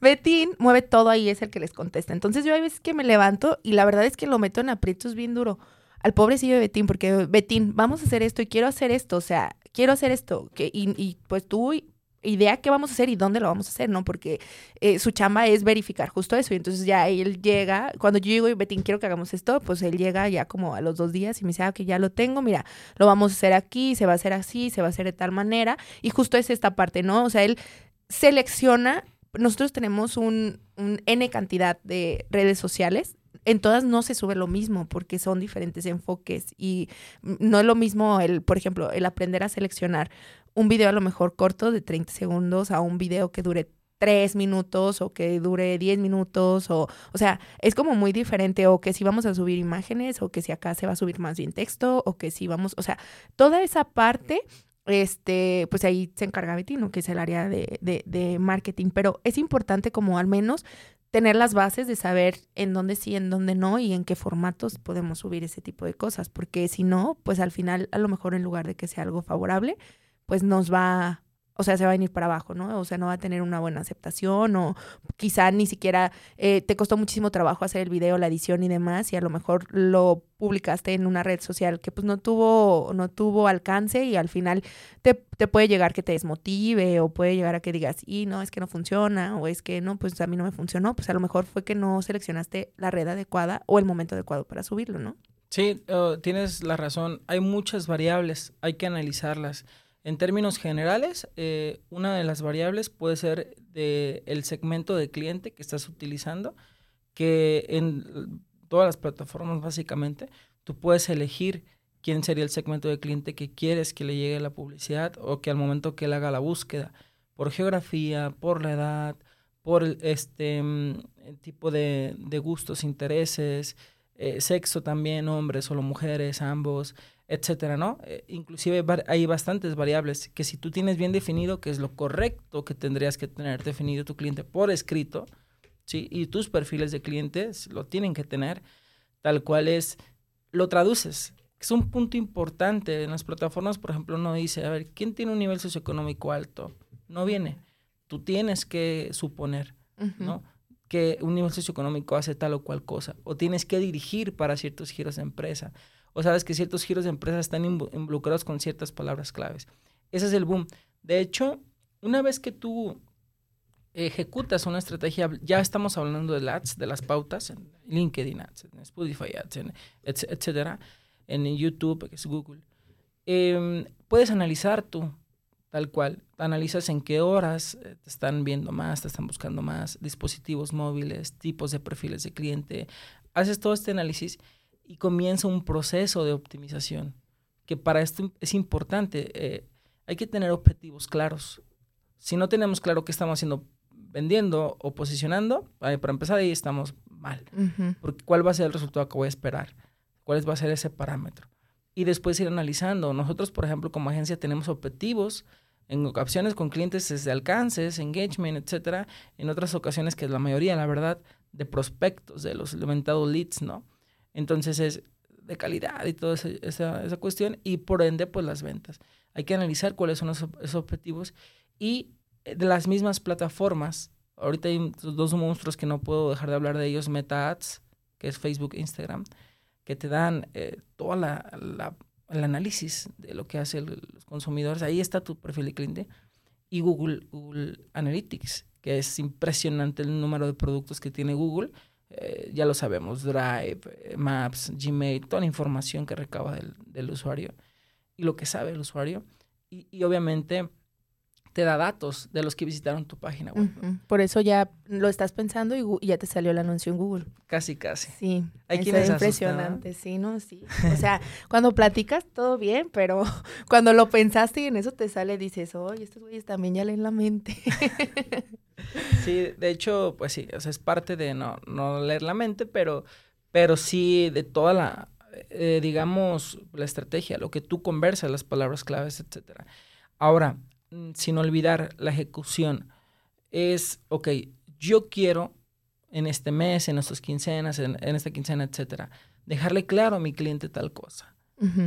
Betín mueve todo ahí, es el que les contesta. Entonces yo hay veces que me levanto y la verdad es que lo meto en aprietos bien duro al pobrecillo de Betín, porque Betín, vamos a hacer esto y quiero hacer esto, o sea, quiero hacer esto, que, y, y pues tú idea qué vamos a hacer y dónde lo vamos a hacer, ¿no? Porque eh, su chamba es verificar justo eso. Y entonces ya él llega, cuando yo digo, Betín, quiero que hagamos esto, pues él llega ya como a los dos días y me dice, ah, que ya lo tengo, mira, lo vamos a hacer aquí, se va a hacer así, se va a hacer de tal manera. Y justo es esta parte, ¿no? O sea, él selecciona, nosotros tenemos un, un N cantidad de redes sociales en todas no se sube lo mismo porque son diferentes enfoques y no es lo mismo el, por ejemplo, el aprender a seleccionar un video a lo mejor corto de 30 segundos a un video que dure 3 minutos o que dure 10 minutos o, o sea, es como muy diferente o que si vamos a subir imágenes o que si acá se va a subir más bien texto o que si vamos, o sea, toda esa parte este, pues ahí se encarga Betino, que es el área de, de, de, marketing, pero es importante como al menos tener las bases de saber en dónde sí, en dónde no y en qué formatos podemos subir ese tipo de cosas, porque si no, pues al final a lo mejor en lugar de que sea algo favorable, pues nos va o sea, se va a venir para abajo, ¿no? O sea, no va a tener una buena aceptación o quizá ni siquiera eh, te costó muchísimo trabajo hacer el video, la edición y demás y a lo mejor lo publicaste en una red social que pues no tuvo, no tuvo alcance y al final te, te puede llegar que te desmotive o puede llegar a que digas, y no, es que no funciona o es que no, pues a mí no me funcionó, pues a lo mejor fue que no seleccionaste la red adecuada o el momento adecuado para subirlo, ¿no? Sí, oh, tienes la razón. Hay muchas variables, hay que analizarlas. En términos generales, eh, una de las variables puede ser de el segmento de cliente que estás utilizando, que en todas las plataformas básicamente tú puedes elegir quién sería el segmento de cliente que quieres que le llegue la publicidad o que al momento que él haga la búsqueda, por geografía, por la edad, por este mm, tipo de, gustos, intereses, eh, sexo también, hombres, solo mujeres, ambos, etcétera, ¿no? Eh, inclusive hay bastantes variables que si tú tienes bien definido que es lo correcto que tendrías que tener definido tu cliente por escrito, ¿sí? Y tus perfiles de clientes lo tienen que tener, tal cual es, lo traduces. Es un punto importante. En las plataformas, por ejemplo, uno dice, a ver, ¿quién tiene un nivel socioeconómico alto? No viene. Tú tienes que suponer, ¿no? Que un nivel socioeconómico hace tal o cual cosa. O tienes que dirigir para ciertos giros de empresa. O sabes que ciertos giros de empresa están involucrados con ciertas palabras claves. Ese es el boom. De hecho, una vez que tú ejecutas una estrategia, ya estamos hablando de ads, de las pautas, en LinkedIn ads, en Spotify ads, en etcétera, en YouTube, que es Google. Em, puedes analizar tú, tal cual, analizas en qué horas eh, te están viendo más, te están buscando más, dispositivos móviles, tipos de perfiles de cliente, haces todo este análisis y comienza un proceso de optimización, que para esto es importante, eh, hay que tener objetivos claros. Si no tenemos claro qué estamos haciendo vendiendo o posicionando, para empezar ahí estamos mal. Porque ¿cuál va a ser el resultado que voy a esperar? ¿Cuál va a ser ese parámetro? Y después ir analizando. Nosotros, por ejemplo, como agencia tenemos objetivos en ocasiones con clientes de alcances, engagement, etcétera. En otras ocasiones, que es la mayoría, la verdad, de prospectos, de los inventados leads, ¿no? Entonces es de calidad y toda esa, esa, cuestión y por ende, pues las ventas. Hay que analizar cuáles son esos objetivos y de las mismas plataformas. Ahorita hay dos monstruos que no puedo dejar de hablar de ellos, Meta Ads, que es Facebook e Instagram, que te dan eh, todo la, el análisis de lo que hacen los consumidores. Ahí está tu perfil de cliente. Y Google Analytics, que es impresionante el número de productos que tiene Google. Eh, ya lo sabemos, Drive, eh, Maps, Gmail, toda la información que recaba del, del usuario y lo que sabe el usuario. Y, y obviamente te da datos de los que visitaron tu página web. Por eso ya lo estás pensando y, ya te salió el anuncio en Google. Casi, casi. Sí. Hay quienes impresionante, sí, ¿no? Sí. O sea, cuando platicas todo bien, pero cuando lo pensaste y en eso te sale, dices, oye, estos güeyes también ya leen la mente. sí, de hecho, pues sí, o sea, es parte de no, no leer la mente, pero, pero sí de toda la, eh, digamos, la estrategia, lo que tú conversas, las palabras claves, etcétera. Ahora, Mm, sin olvidar la ejecución, es, ok, yo quiero en este mes, en estas quincenas, en, esta quincena, etcétera, dejarle claro a mi cliente tal cosa,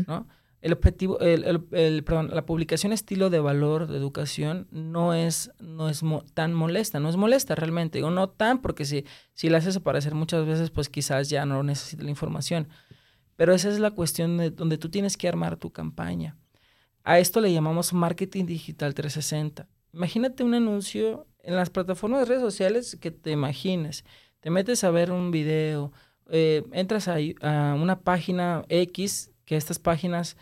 ¿no? El objetivo, el, el, perdón, la publicación estilo de valor de educación no es, no es tan molesta, no es molesta realmente, o no tan, porque si, si la haces aparecer muchas veces, pues quizás ya no necesita la información. Pero esa es la cuestión de donde tú tienes que armar tu campaña. A esto le llamamos marketing digital 360. Imagínate un anuncio en las plataformas de redes sociales que te imagines. Te metes a ver un video, eh, entras a, una página X, que estas páginas,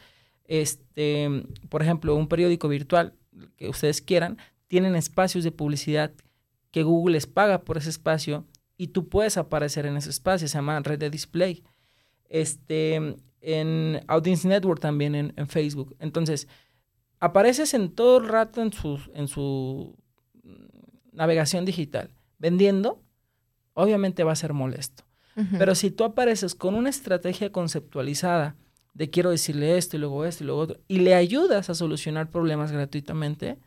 este, por ejemplo, un periódico virtual que ustedes quieran, tienen espacios de publicidad que Google les paga por ese espacio y tú puedes aparecer en ese espacio, se llama red de display. Este, en Audience Network también en, Facebook. Entonces, apareces en todo el rato en su, en su navegación digital vendiendo, obviamente va a ser molesto. Pero si tú apareces con una estrategia conceptualizada de quiero decirle esto y luego esto y luego otro, y le ayudas a solucionar problemas gratuitamente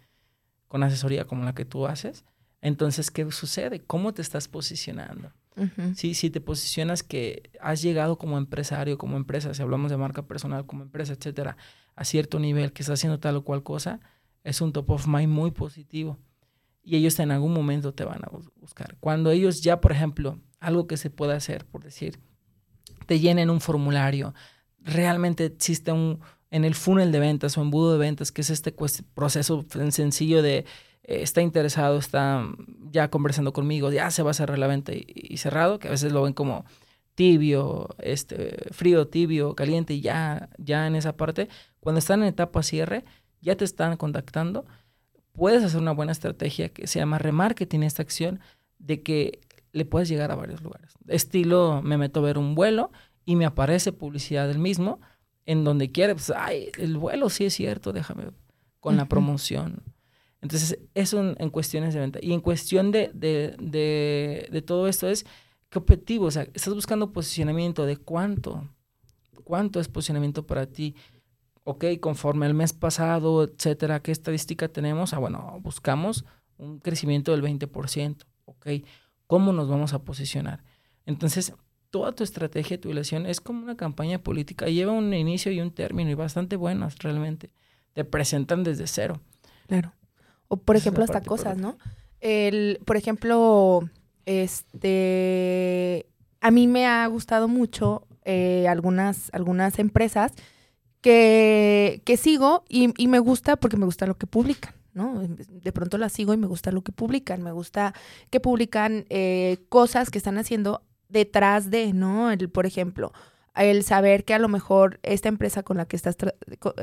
con asesoría como la que tú haces, entonces, ¿qué sucede? ¿Cómo te estás posicionando? si te posicionas que has llegado como empresario, como empresa, si hablamos de marca personal, como empresa, etcétera, a cierto nivel, que estás haciendo tal o cual cosa, es un top of mind muy positivo. Y ellos en algún momento te van a buscar. Cuando ellos ya, por ejemplo, algo que se puede hacer, por decir, te llenen un formulario, realmente existe un, en el funnel de ventas o embudo de ventas, que es este proceso sencillo de está interesado, está ya conversando conmigo, ya se va a cerrar la venta y, cerrado, que a veces lo ven como tibio, este, frío, tibio, caliente, y ya, ya en esa parte, cuando están en etapa cierre, ya te están contactando, puedes hacer una buena estrategia que se llama remarketing, esta acción de que le puedes llegar a varios lugares. Estilo, me meto a ver un vuelo y me aparece publicidad del mismo, en donde quiere, pues, ay, el vuelo sí es cierto, déjame, con la promoción. Entonces, eso en, cuestiones de venta. Y en cuestión de, de, de, todo esto es, ¿qué objetivo? O sea, estás buscando posicionamiento de cuánto, cuánto es posicionamiento para ti. Ok, conforme el mes pasado, etcétera, ¿qué estadística tenemos? Ah, bueno, buscamos un crecimiento del 20%. Ok, ¿cómo nos vamos a posicionar? Entonces, toda tu estrategia de tu es como una campaña política. Lleva un inicio y un término y bastante buenas realmente. Te presentan desde cero. Claro. O por ejemplo, hasta cosas, ¿no? El, por ejemplo, este, a mí me ha gustado mucho eh, algunas, algunas empresas que, que sigo y, y, me gusta porque me gusta lo que publican. ¿no? De pronto las sigo y me gusta lo que publican, me gusta que publican eh, cosas que están haciendo detrás de, ¿no? El, por ejemplo, el saber que a lo mejor esta empresa con la que estás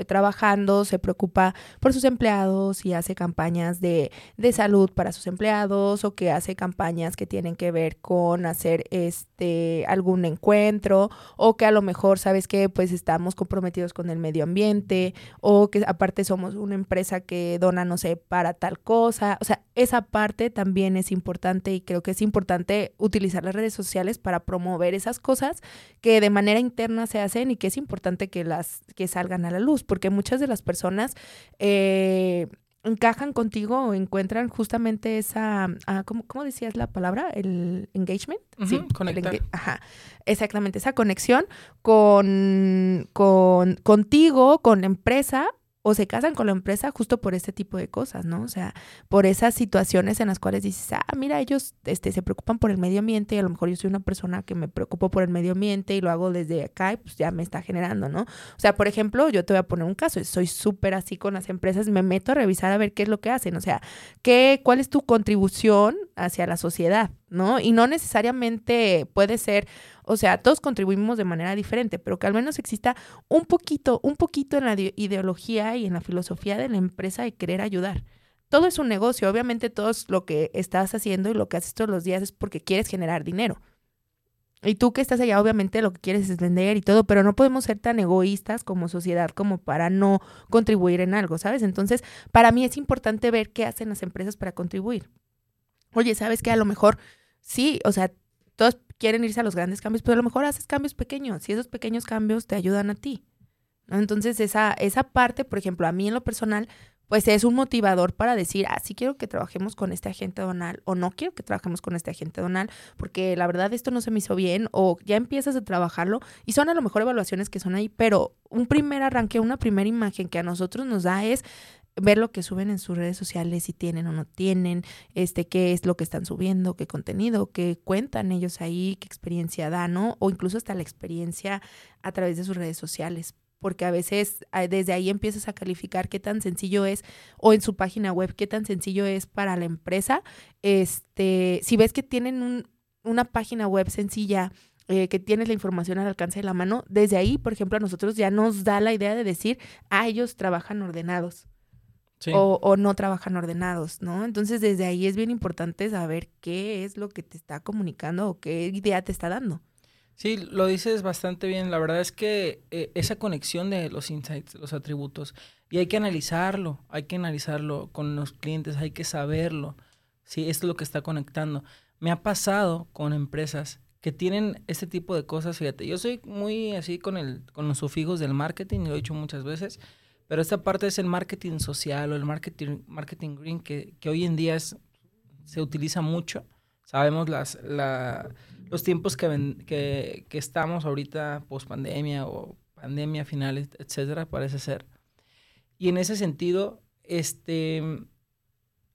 trabajando se preocupa por sus empleados y hace campañas de, de, salud para sus empleados o que hace campañas que tienen que ver con hacer este algún encuentro o que a lo mejor sabes que pues estamos comprometidos con el medio ambiente o que aparte somos una empresa que dona no sé para tal cosa, o sea, esa parte también es importante y creo que es importante utilizar las redes sociales para promover esas cosas que de manera interna se hacen y que es importante que las que salgan a la luz, porque muchas de las personas eh, encajan contigo o encuentran justamente esa, ah, ¿cómo, decías la palabra? El engagement. sí, conectar. ajá, exactamente, esa conexión con, con, contigo, con la empresa o se casan con la empresa justo por este tipo de cosas, ¿no? O sea, por esas situaciones en las cuales dices, ah, mira, ellos este, se preocupan por el medio ambiente y a lo mejor yo soy una persona que me preocupo por el medio ambiente y lo hago desde acá y pues ya me está generando, ¿no? O sea, por ejemplo, yo te voy a poner un caso, soy súper así con las empresas, me meto a revisar a ver qué es lo que hacen, o sea, qué, cuál es tu contribución hacia la sociedad, ¿no? Y no necesariamente puede ser o sea, todos contribuimos de manera diferente, pero que al menos exista un poquito, un poquito en la ideología y en la filosofía de la empresa de querer ayudar. Todo es un negocio, obviamente todo lo que estás haciendo y lo que haces todos los días es porque quieres generar dinero. Y tú que estás allá, obviamente lo que quieres es vender y todo, pero no podemos ser tan egoístas como sociedad como para no contribuir en algo, ¿sabes? Entonces, para mí es importante ver qué hacen las empresas para contribuir. Oye, ¿sabes qué? A lo mejor sí, o sea, todos quieren irse a los grandes cambios, pero a lo mejor haces cambios pequeños y esos pequeños cambios te ayudan a ti. Entonces, esa, esa parte, por ejemplo, a mí en lo personal, pues es un motivador para decir, ah, sí quiero que trabajemos con este agente donal o no quiero que trabajemos con este agente donal porque la verdad esto no se me hizo bien o ya empiezas a trabajarlo y son a lo mejor evaluaciones que son ahí, pero un primer arranque, una primera imagen que a nosotros nos da es ver lo que suben en sus redes sociales, si tienen o no tienen, este, qué es lo que están subiendo, qué contenido, qué cuentan ellos ahí, qué experiencia dan, ¿no? O incluso hasta la experiencia a través de sus redes sociales, porque a veces desde ahí empiezas a calificar qué tan sencillo es, o en su página web, qué tan sencillo es para la empresa. Este, si ves que tienen un, una página web sencilla, eh, que tienes la información al alcance de la mano, desde ahí, por ejemplo, a nosotros ya nos da la idea de decir, ah, ellos trabajan ordenados o, no trabajan ordenados, ¿no? Entonces desde ahí es bien importante saber qué es lo que te está comunicando o qué idea te está dando. Sí, lo dices bastante bien. La verdad es que eh, esa conexión de los insights, los atributos, y hay que analizarlo, hay que analizarlo con los clientes, hay que saberlo. Sí, esto es lo que está conectando. Me ha pasado con empresas que tienen este tipo de cosas, fíjate, yo soy muy así con, el, con los sufijos del marketing, lo he dicho muchas veces, pero esta parte es el marketing social o el marketing, marketing green que, hoy en día se utiliza mucho. Sabemos las, los tiempos que, que, que estamos ahorita post pandemia o pandemia finales, etcétera, parece ser. Y en ese sentido, este,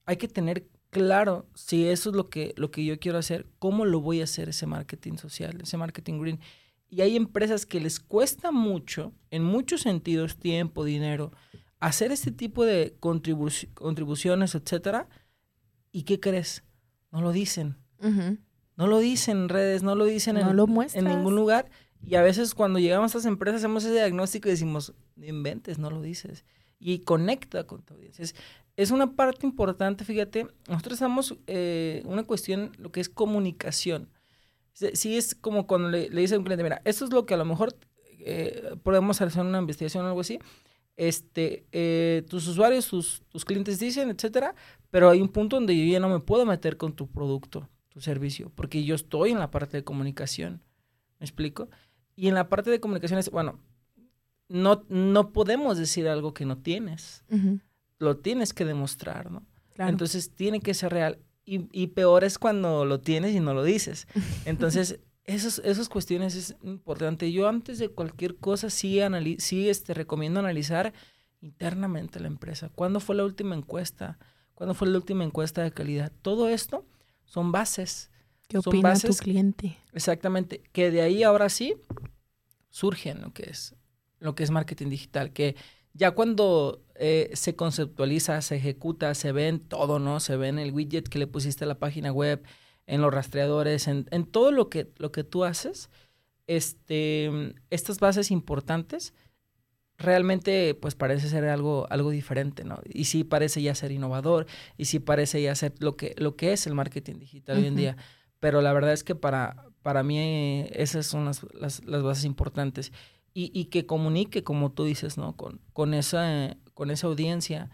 hay que tener claro si eso es lo que, lo que yo quiero hacer, cómo lo voy a hacer ese marketing social, ese marketing green. Y hay empresas que les cuesta mucho, en muchos sentidos, tiempo, dinero, hacer este tipo de contribuciones, etcétera. ¿Y qué crees? No lo dicen. No lo dicen en redes, no lo dicen en, en, ningún lugar. Y a veces cuando llegamos a estas empresas hacemos ese diagnóstico y decimos, inventes, no lo dices. y conecta con tu audiencia. Es, es una parte importante, fíjate, nosotros estamos eh, una cuestión, lo que es comunicación. Sí es como cuando le, le dice a un cliente, mira, esto es lo que a lo mejor eh, podemos hacer una investigación o algo así, este, eh, tus usuarios, tus, tus clientes dicen, etcétera, pero hay un punto donde yo ya no me puedo meter con tu producto, tu servicio, porque yo estoy en la parte de comunicación. ¿Me explico? Y en la parte de comunicación es, bueno, no, no podemos decir algo que no tienes. Lo tienes que demostrar, ¿no? Entonces tiene que ser real. Y, y, peor es cuando lo tienes y no lo dices. Entonces, esos, esas cuestiones es importante. Yo antes de cualquier cosa sí, sí este, recomiendo analizar internamente la empresa. ¿Cuándo fue la última encuesta? ¿Cuándo fue la última encuesta de calidad? Todo esto son bases. ¿Qué opina tu cliente? Exactamente. Que de ahí ahora sí surgen lo que es, lo que es marketing digital. Que ya cuando eh, se conceptualiza, se ejecuta, se ve en todo, ¿no? Se ve en el widget que le pusiste a la página web, en los rastreadores, en, en todo lo que, lo que tú haces, este, estas bases importantes realmente pues parece ser algo, algo diferente, ¿no? Y sí parece ya ser innovador, y sí parece ya ser lo que, lo que es el marketing digital hoy en día. Pero la verdad es que para, para mí esas son las, las, las bases importantes. Y, y, que comunique, como tú dices, ¿no? Con, con, esa, con esa audiencia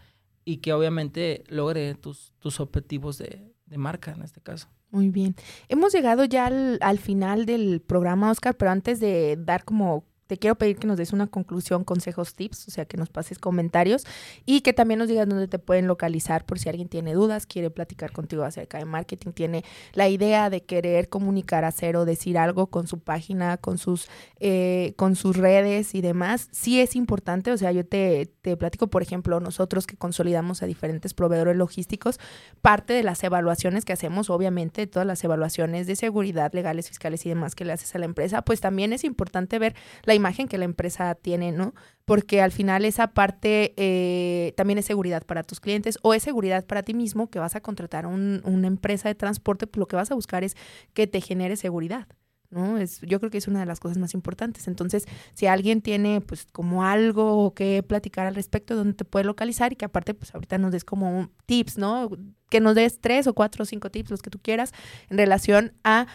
y que obviamente logre tus, tus objetivos de, de marca en este caso. Muy bien. Hemos llegado ya al, al, final del programa, Oscar, pero antes de dar como te quiero pedir que nos des una conclusión, consejos, tips, o sea, que nos pases comentarios y que también nos digas dónde te pueden localizar por si alguien tiene dudas, quiere platicar contigo acerca de marketing, tiene la idea de querer comunicar, hacer o decir algo con su página, con sus, eh, con sus redes y demás. Sí es importante, o sea, yo te, te platico, por ejemplo, nosotros que consolidamos a diferentes proveedores logísticos, parte de las evaluaciones que hacemos, obviamente, todas las evaluaciones de seguridad, legales, fiscales y demás que le haces a la empresa, pues también es importante ver la imagen que la empresa tiene, ¿no? Porque al final esa parte eh, también es seguridad para tus clientes o es seguridad para ti mismo que vas a contratar un, una empresa de transporte, pues lo que vas a buscar es que te genere seguridad. ¿no? Es, yo creo que es una de las cosas más importantes. Entonces, si alguien tiene pues como algo que platicar al respecto, donde te puede localizar y que aparte pues ahorita nos des como tips, ¿no? Que nos des tres o cuatro o cinco tips, los que tú quieras, en relación a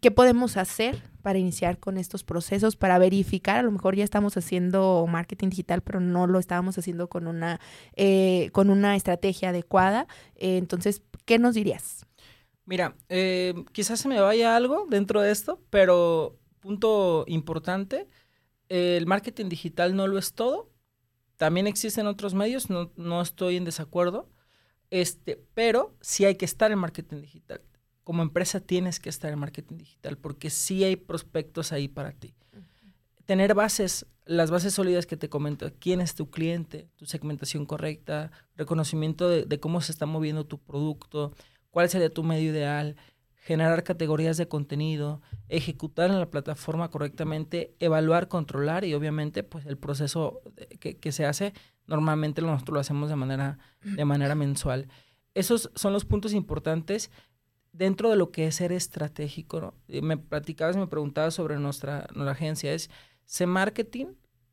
qué podemos hacer para iniciar con estos procesos, para verificar, a lo mejor ya estamos haciendo marketing digital, pero no lo estábamos haciendo con una, eh, con una estrategia adecuada. Eh, entonces, ¿qué nos dirías? Mira, eh, quizás se me vaya algo dentro de esto, pero punto importante, el marketing digital no lo es todo. También existen otros medios, no, no estoy en desacuerdo, este, pero sí hay que estar en marketing digital como empresa tienes que estar en marketing digital porque sí hay prospectos ahí para ti. Tener bases, las bases sólidas que te comento, quién es tu cliente, tu segmentación correcta, reconocimiento de, cómo se está moviendo tu producto, cuál sería tu medio ideal, generar categorías de contenido, ejecutar en la plataforma correctamente, evaluar, controlar y obviamente pues el proceso que, que se hace normalmente nosotros lo hacemos de manera, de manera mensual. Esos son los puntos importantes dentro de lo que es ser estratégico, ¿no? me platicabas, me preguntabas sobre nuestra, nuestra agencia, es C Marketing,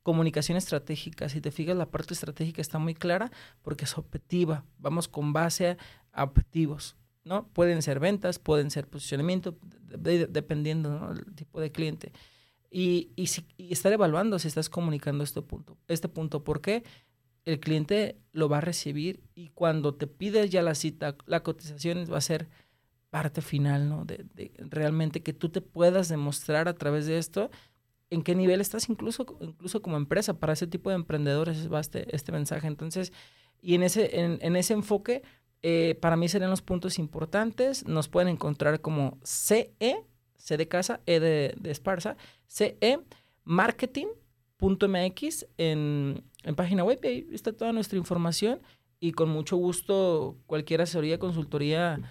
comunicación estratégica. Si te fijas, la parte estratégica está muy clara porque es objetiva. Vamos con base a objetivos, ¿no? Pueden ser ventas, pueden ser posicionamiento, dependiendo del tipo de cliente. Y, y, si, y estar evaluando si estás comunicando este punto. Este punto, ¿por qué? El cliente lo va a recibir y cuando te pides ya la cita, la cotización va a ser parte final, ¿no? De, realmente que tú te puedas demostrar a través de esto en qué nivel estás incluso, incluso como empresa. Para ese tipo de emprendedores va este, este mensaje. Entonces, y en ese, en, ese enfoque, eh, para mí serían los puntos importantes. Nos pueden encontrar como CE, C de casa, E de, de Esparza, CE marketing.mx en, en página web. Ahí está toda nuestra información y con mucho gusto cualquier asesoría, consultoría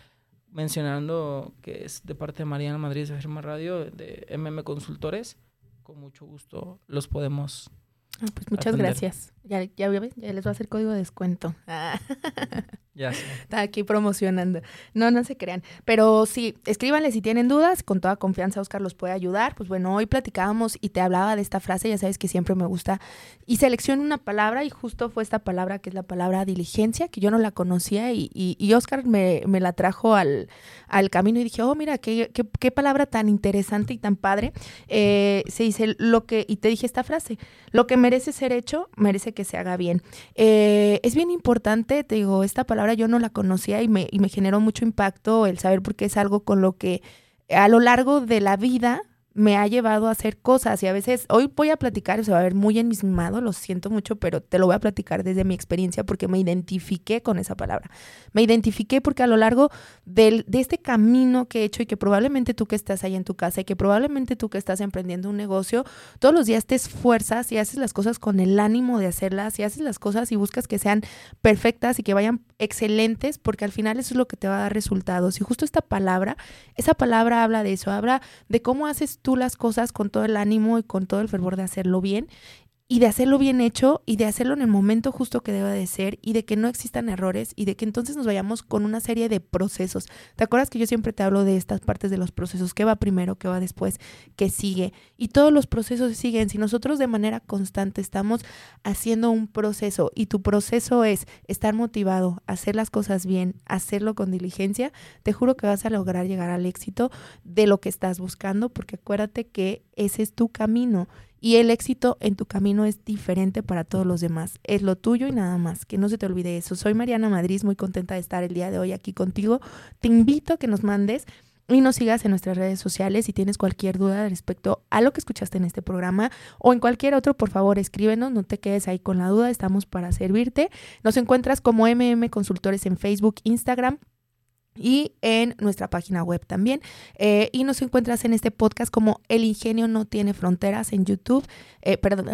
mencionando que es de parte de Mariana Madrid de Firma Radio, de MM Consultores. Con mucho gusto los podemos. Ah, pues muchas gracias. Ya, ya, ya, les voy a hacer código de descuento. Ya sé. Está aquí promocionando. No, no se crean. Pero sí, escríbanle si tienen dudas. Con toda confianza, Oscar los puede ayudar. Pues bueno, hoy platicábamos y te hablaba de esta frase. Ya sabes que siempre me gusta. Y seleccioné una palabra y justo fue esta palabra que es la palabra diligencia, que yo no la conocía y, y, Oscar me, me, la trajo al, al, camino y dije, oh, mira, qué, qué, qué palabra tan interesante y tan padre. Eh, se dice lo que, y te dije esta frase, lo que merece ser hecho, merece que se haga bien. Eh, es bien importante, te digo, esta palabra yo no la conocía y me, y me generó mucho impacto el saber porque es algo con lo que a lo largo de la vida me ha llevado a hacer cosas y a veces hoy voy a platicar, se va a ver muy enmismado, lo siento mucho, pero te lo voy a platicar desde mi experiencia porque me identifiqué con esa palabra. Me identifiqué porque a lo largo del, de este camino que he hecho y que probablemente tú que estás ahí en tu casa y que probablemente tú que estás emprendiendo un negocio, todos los días te esfuerzas y haces las cosas con el ánimo de hacerlas y haces las cosas y buscas que sean perfectas y que vayan excelentes porque al final eso es lo que te va a dar resultados. Y justo esta palabra, esa palabra habla de eso, habla de cómo haces tú las cosas con todo el ánimo y con todo el fervor de hacerlo bien y de hacerlo bien hecho y de hacerlo en el momento justo que debe de ser y de que no existan errores y de que entonces nos vayamos con una serie de procesos. ¿Te acuerdas que yo siempre te hablo de estas partes de los procesos? ¿Qué va primero? ¿Qué va después? ¿Qué sigue? Y todos los procesos siguen. Si nosotros de manera constante estamos haciendo un proceso y tu proceso es estar motivado, hacer las cosas bien, hacerlo con diligencia, te juro que vas a lograr llegar al éxito de lo que estás buscando porque acuérdate que ese es tu camino y el éxito en tu camino es diferente para todos los demás. Es lo tuyo y nada más. Que no se te olvide eso. Soy Mariana Madrid, muy contenta de estar el día de hoy aquí contigo. Te invito a que nos mandes y nos sigas en nuestras redes sociales. Si tienes cualquier duda respecto a lo que escuchaste en este programa o en cualquier otro, por favor escríbenos, no te quedes ahí con la duda, estamos para servirte. Nos encuentras como MM Consultores en Facebook, Instagram y en nuestra página web también. Eh, y nos encuentras en este podcast como El Ingenio No Tiene Fronteras en YouTube, eh, perdón,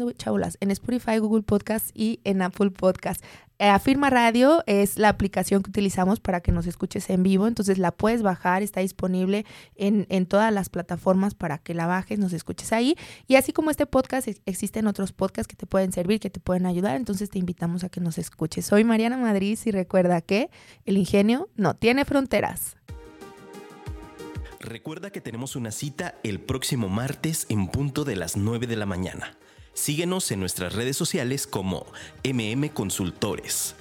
ah, en Spotify, Google Podcast y en Apple Podcast. Eh, Afirma Radio es la aplicación que utilizamos para que nos escuches en vivo, entonces la puedes bajar, está disponible en, en todas las plataformas para que la bajes, nos escuches ahí. Y así como este podcast, existen otros podcasts que te pueden servir, que te pueden ayudar, entonces te invitamos a que nos escuches. Soy Mariana Madrid y recuerda que el ingenio no tiene fronteras. Recuerda que tenemos una cita el próximo martes en punto de las 9 de la mañana. Síguenos en nuestras redes sociales como MM Consultores.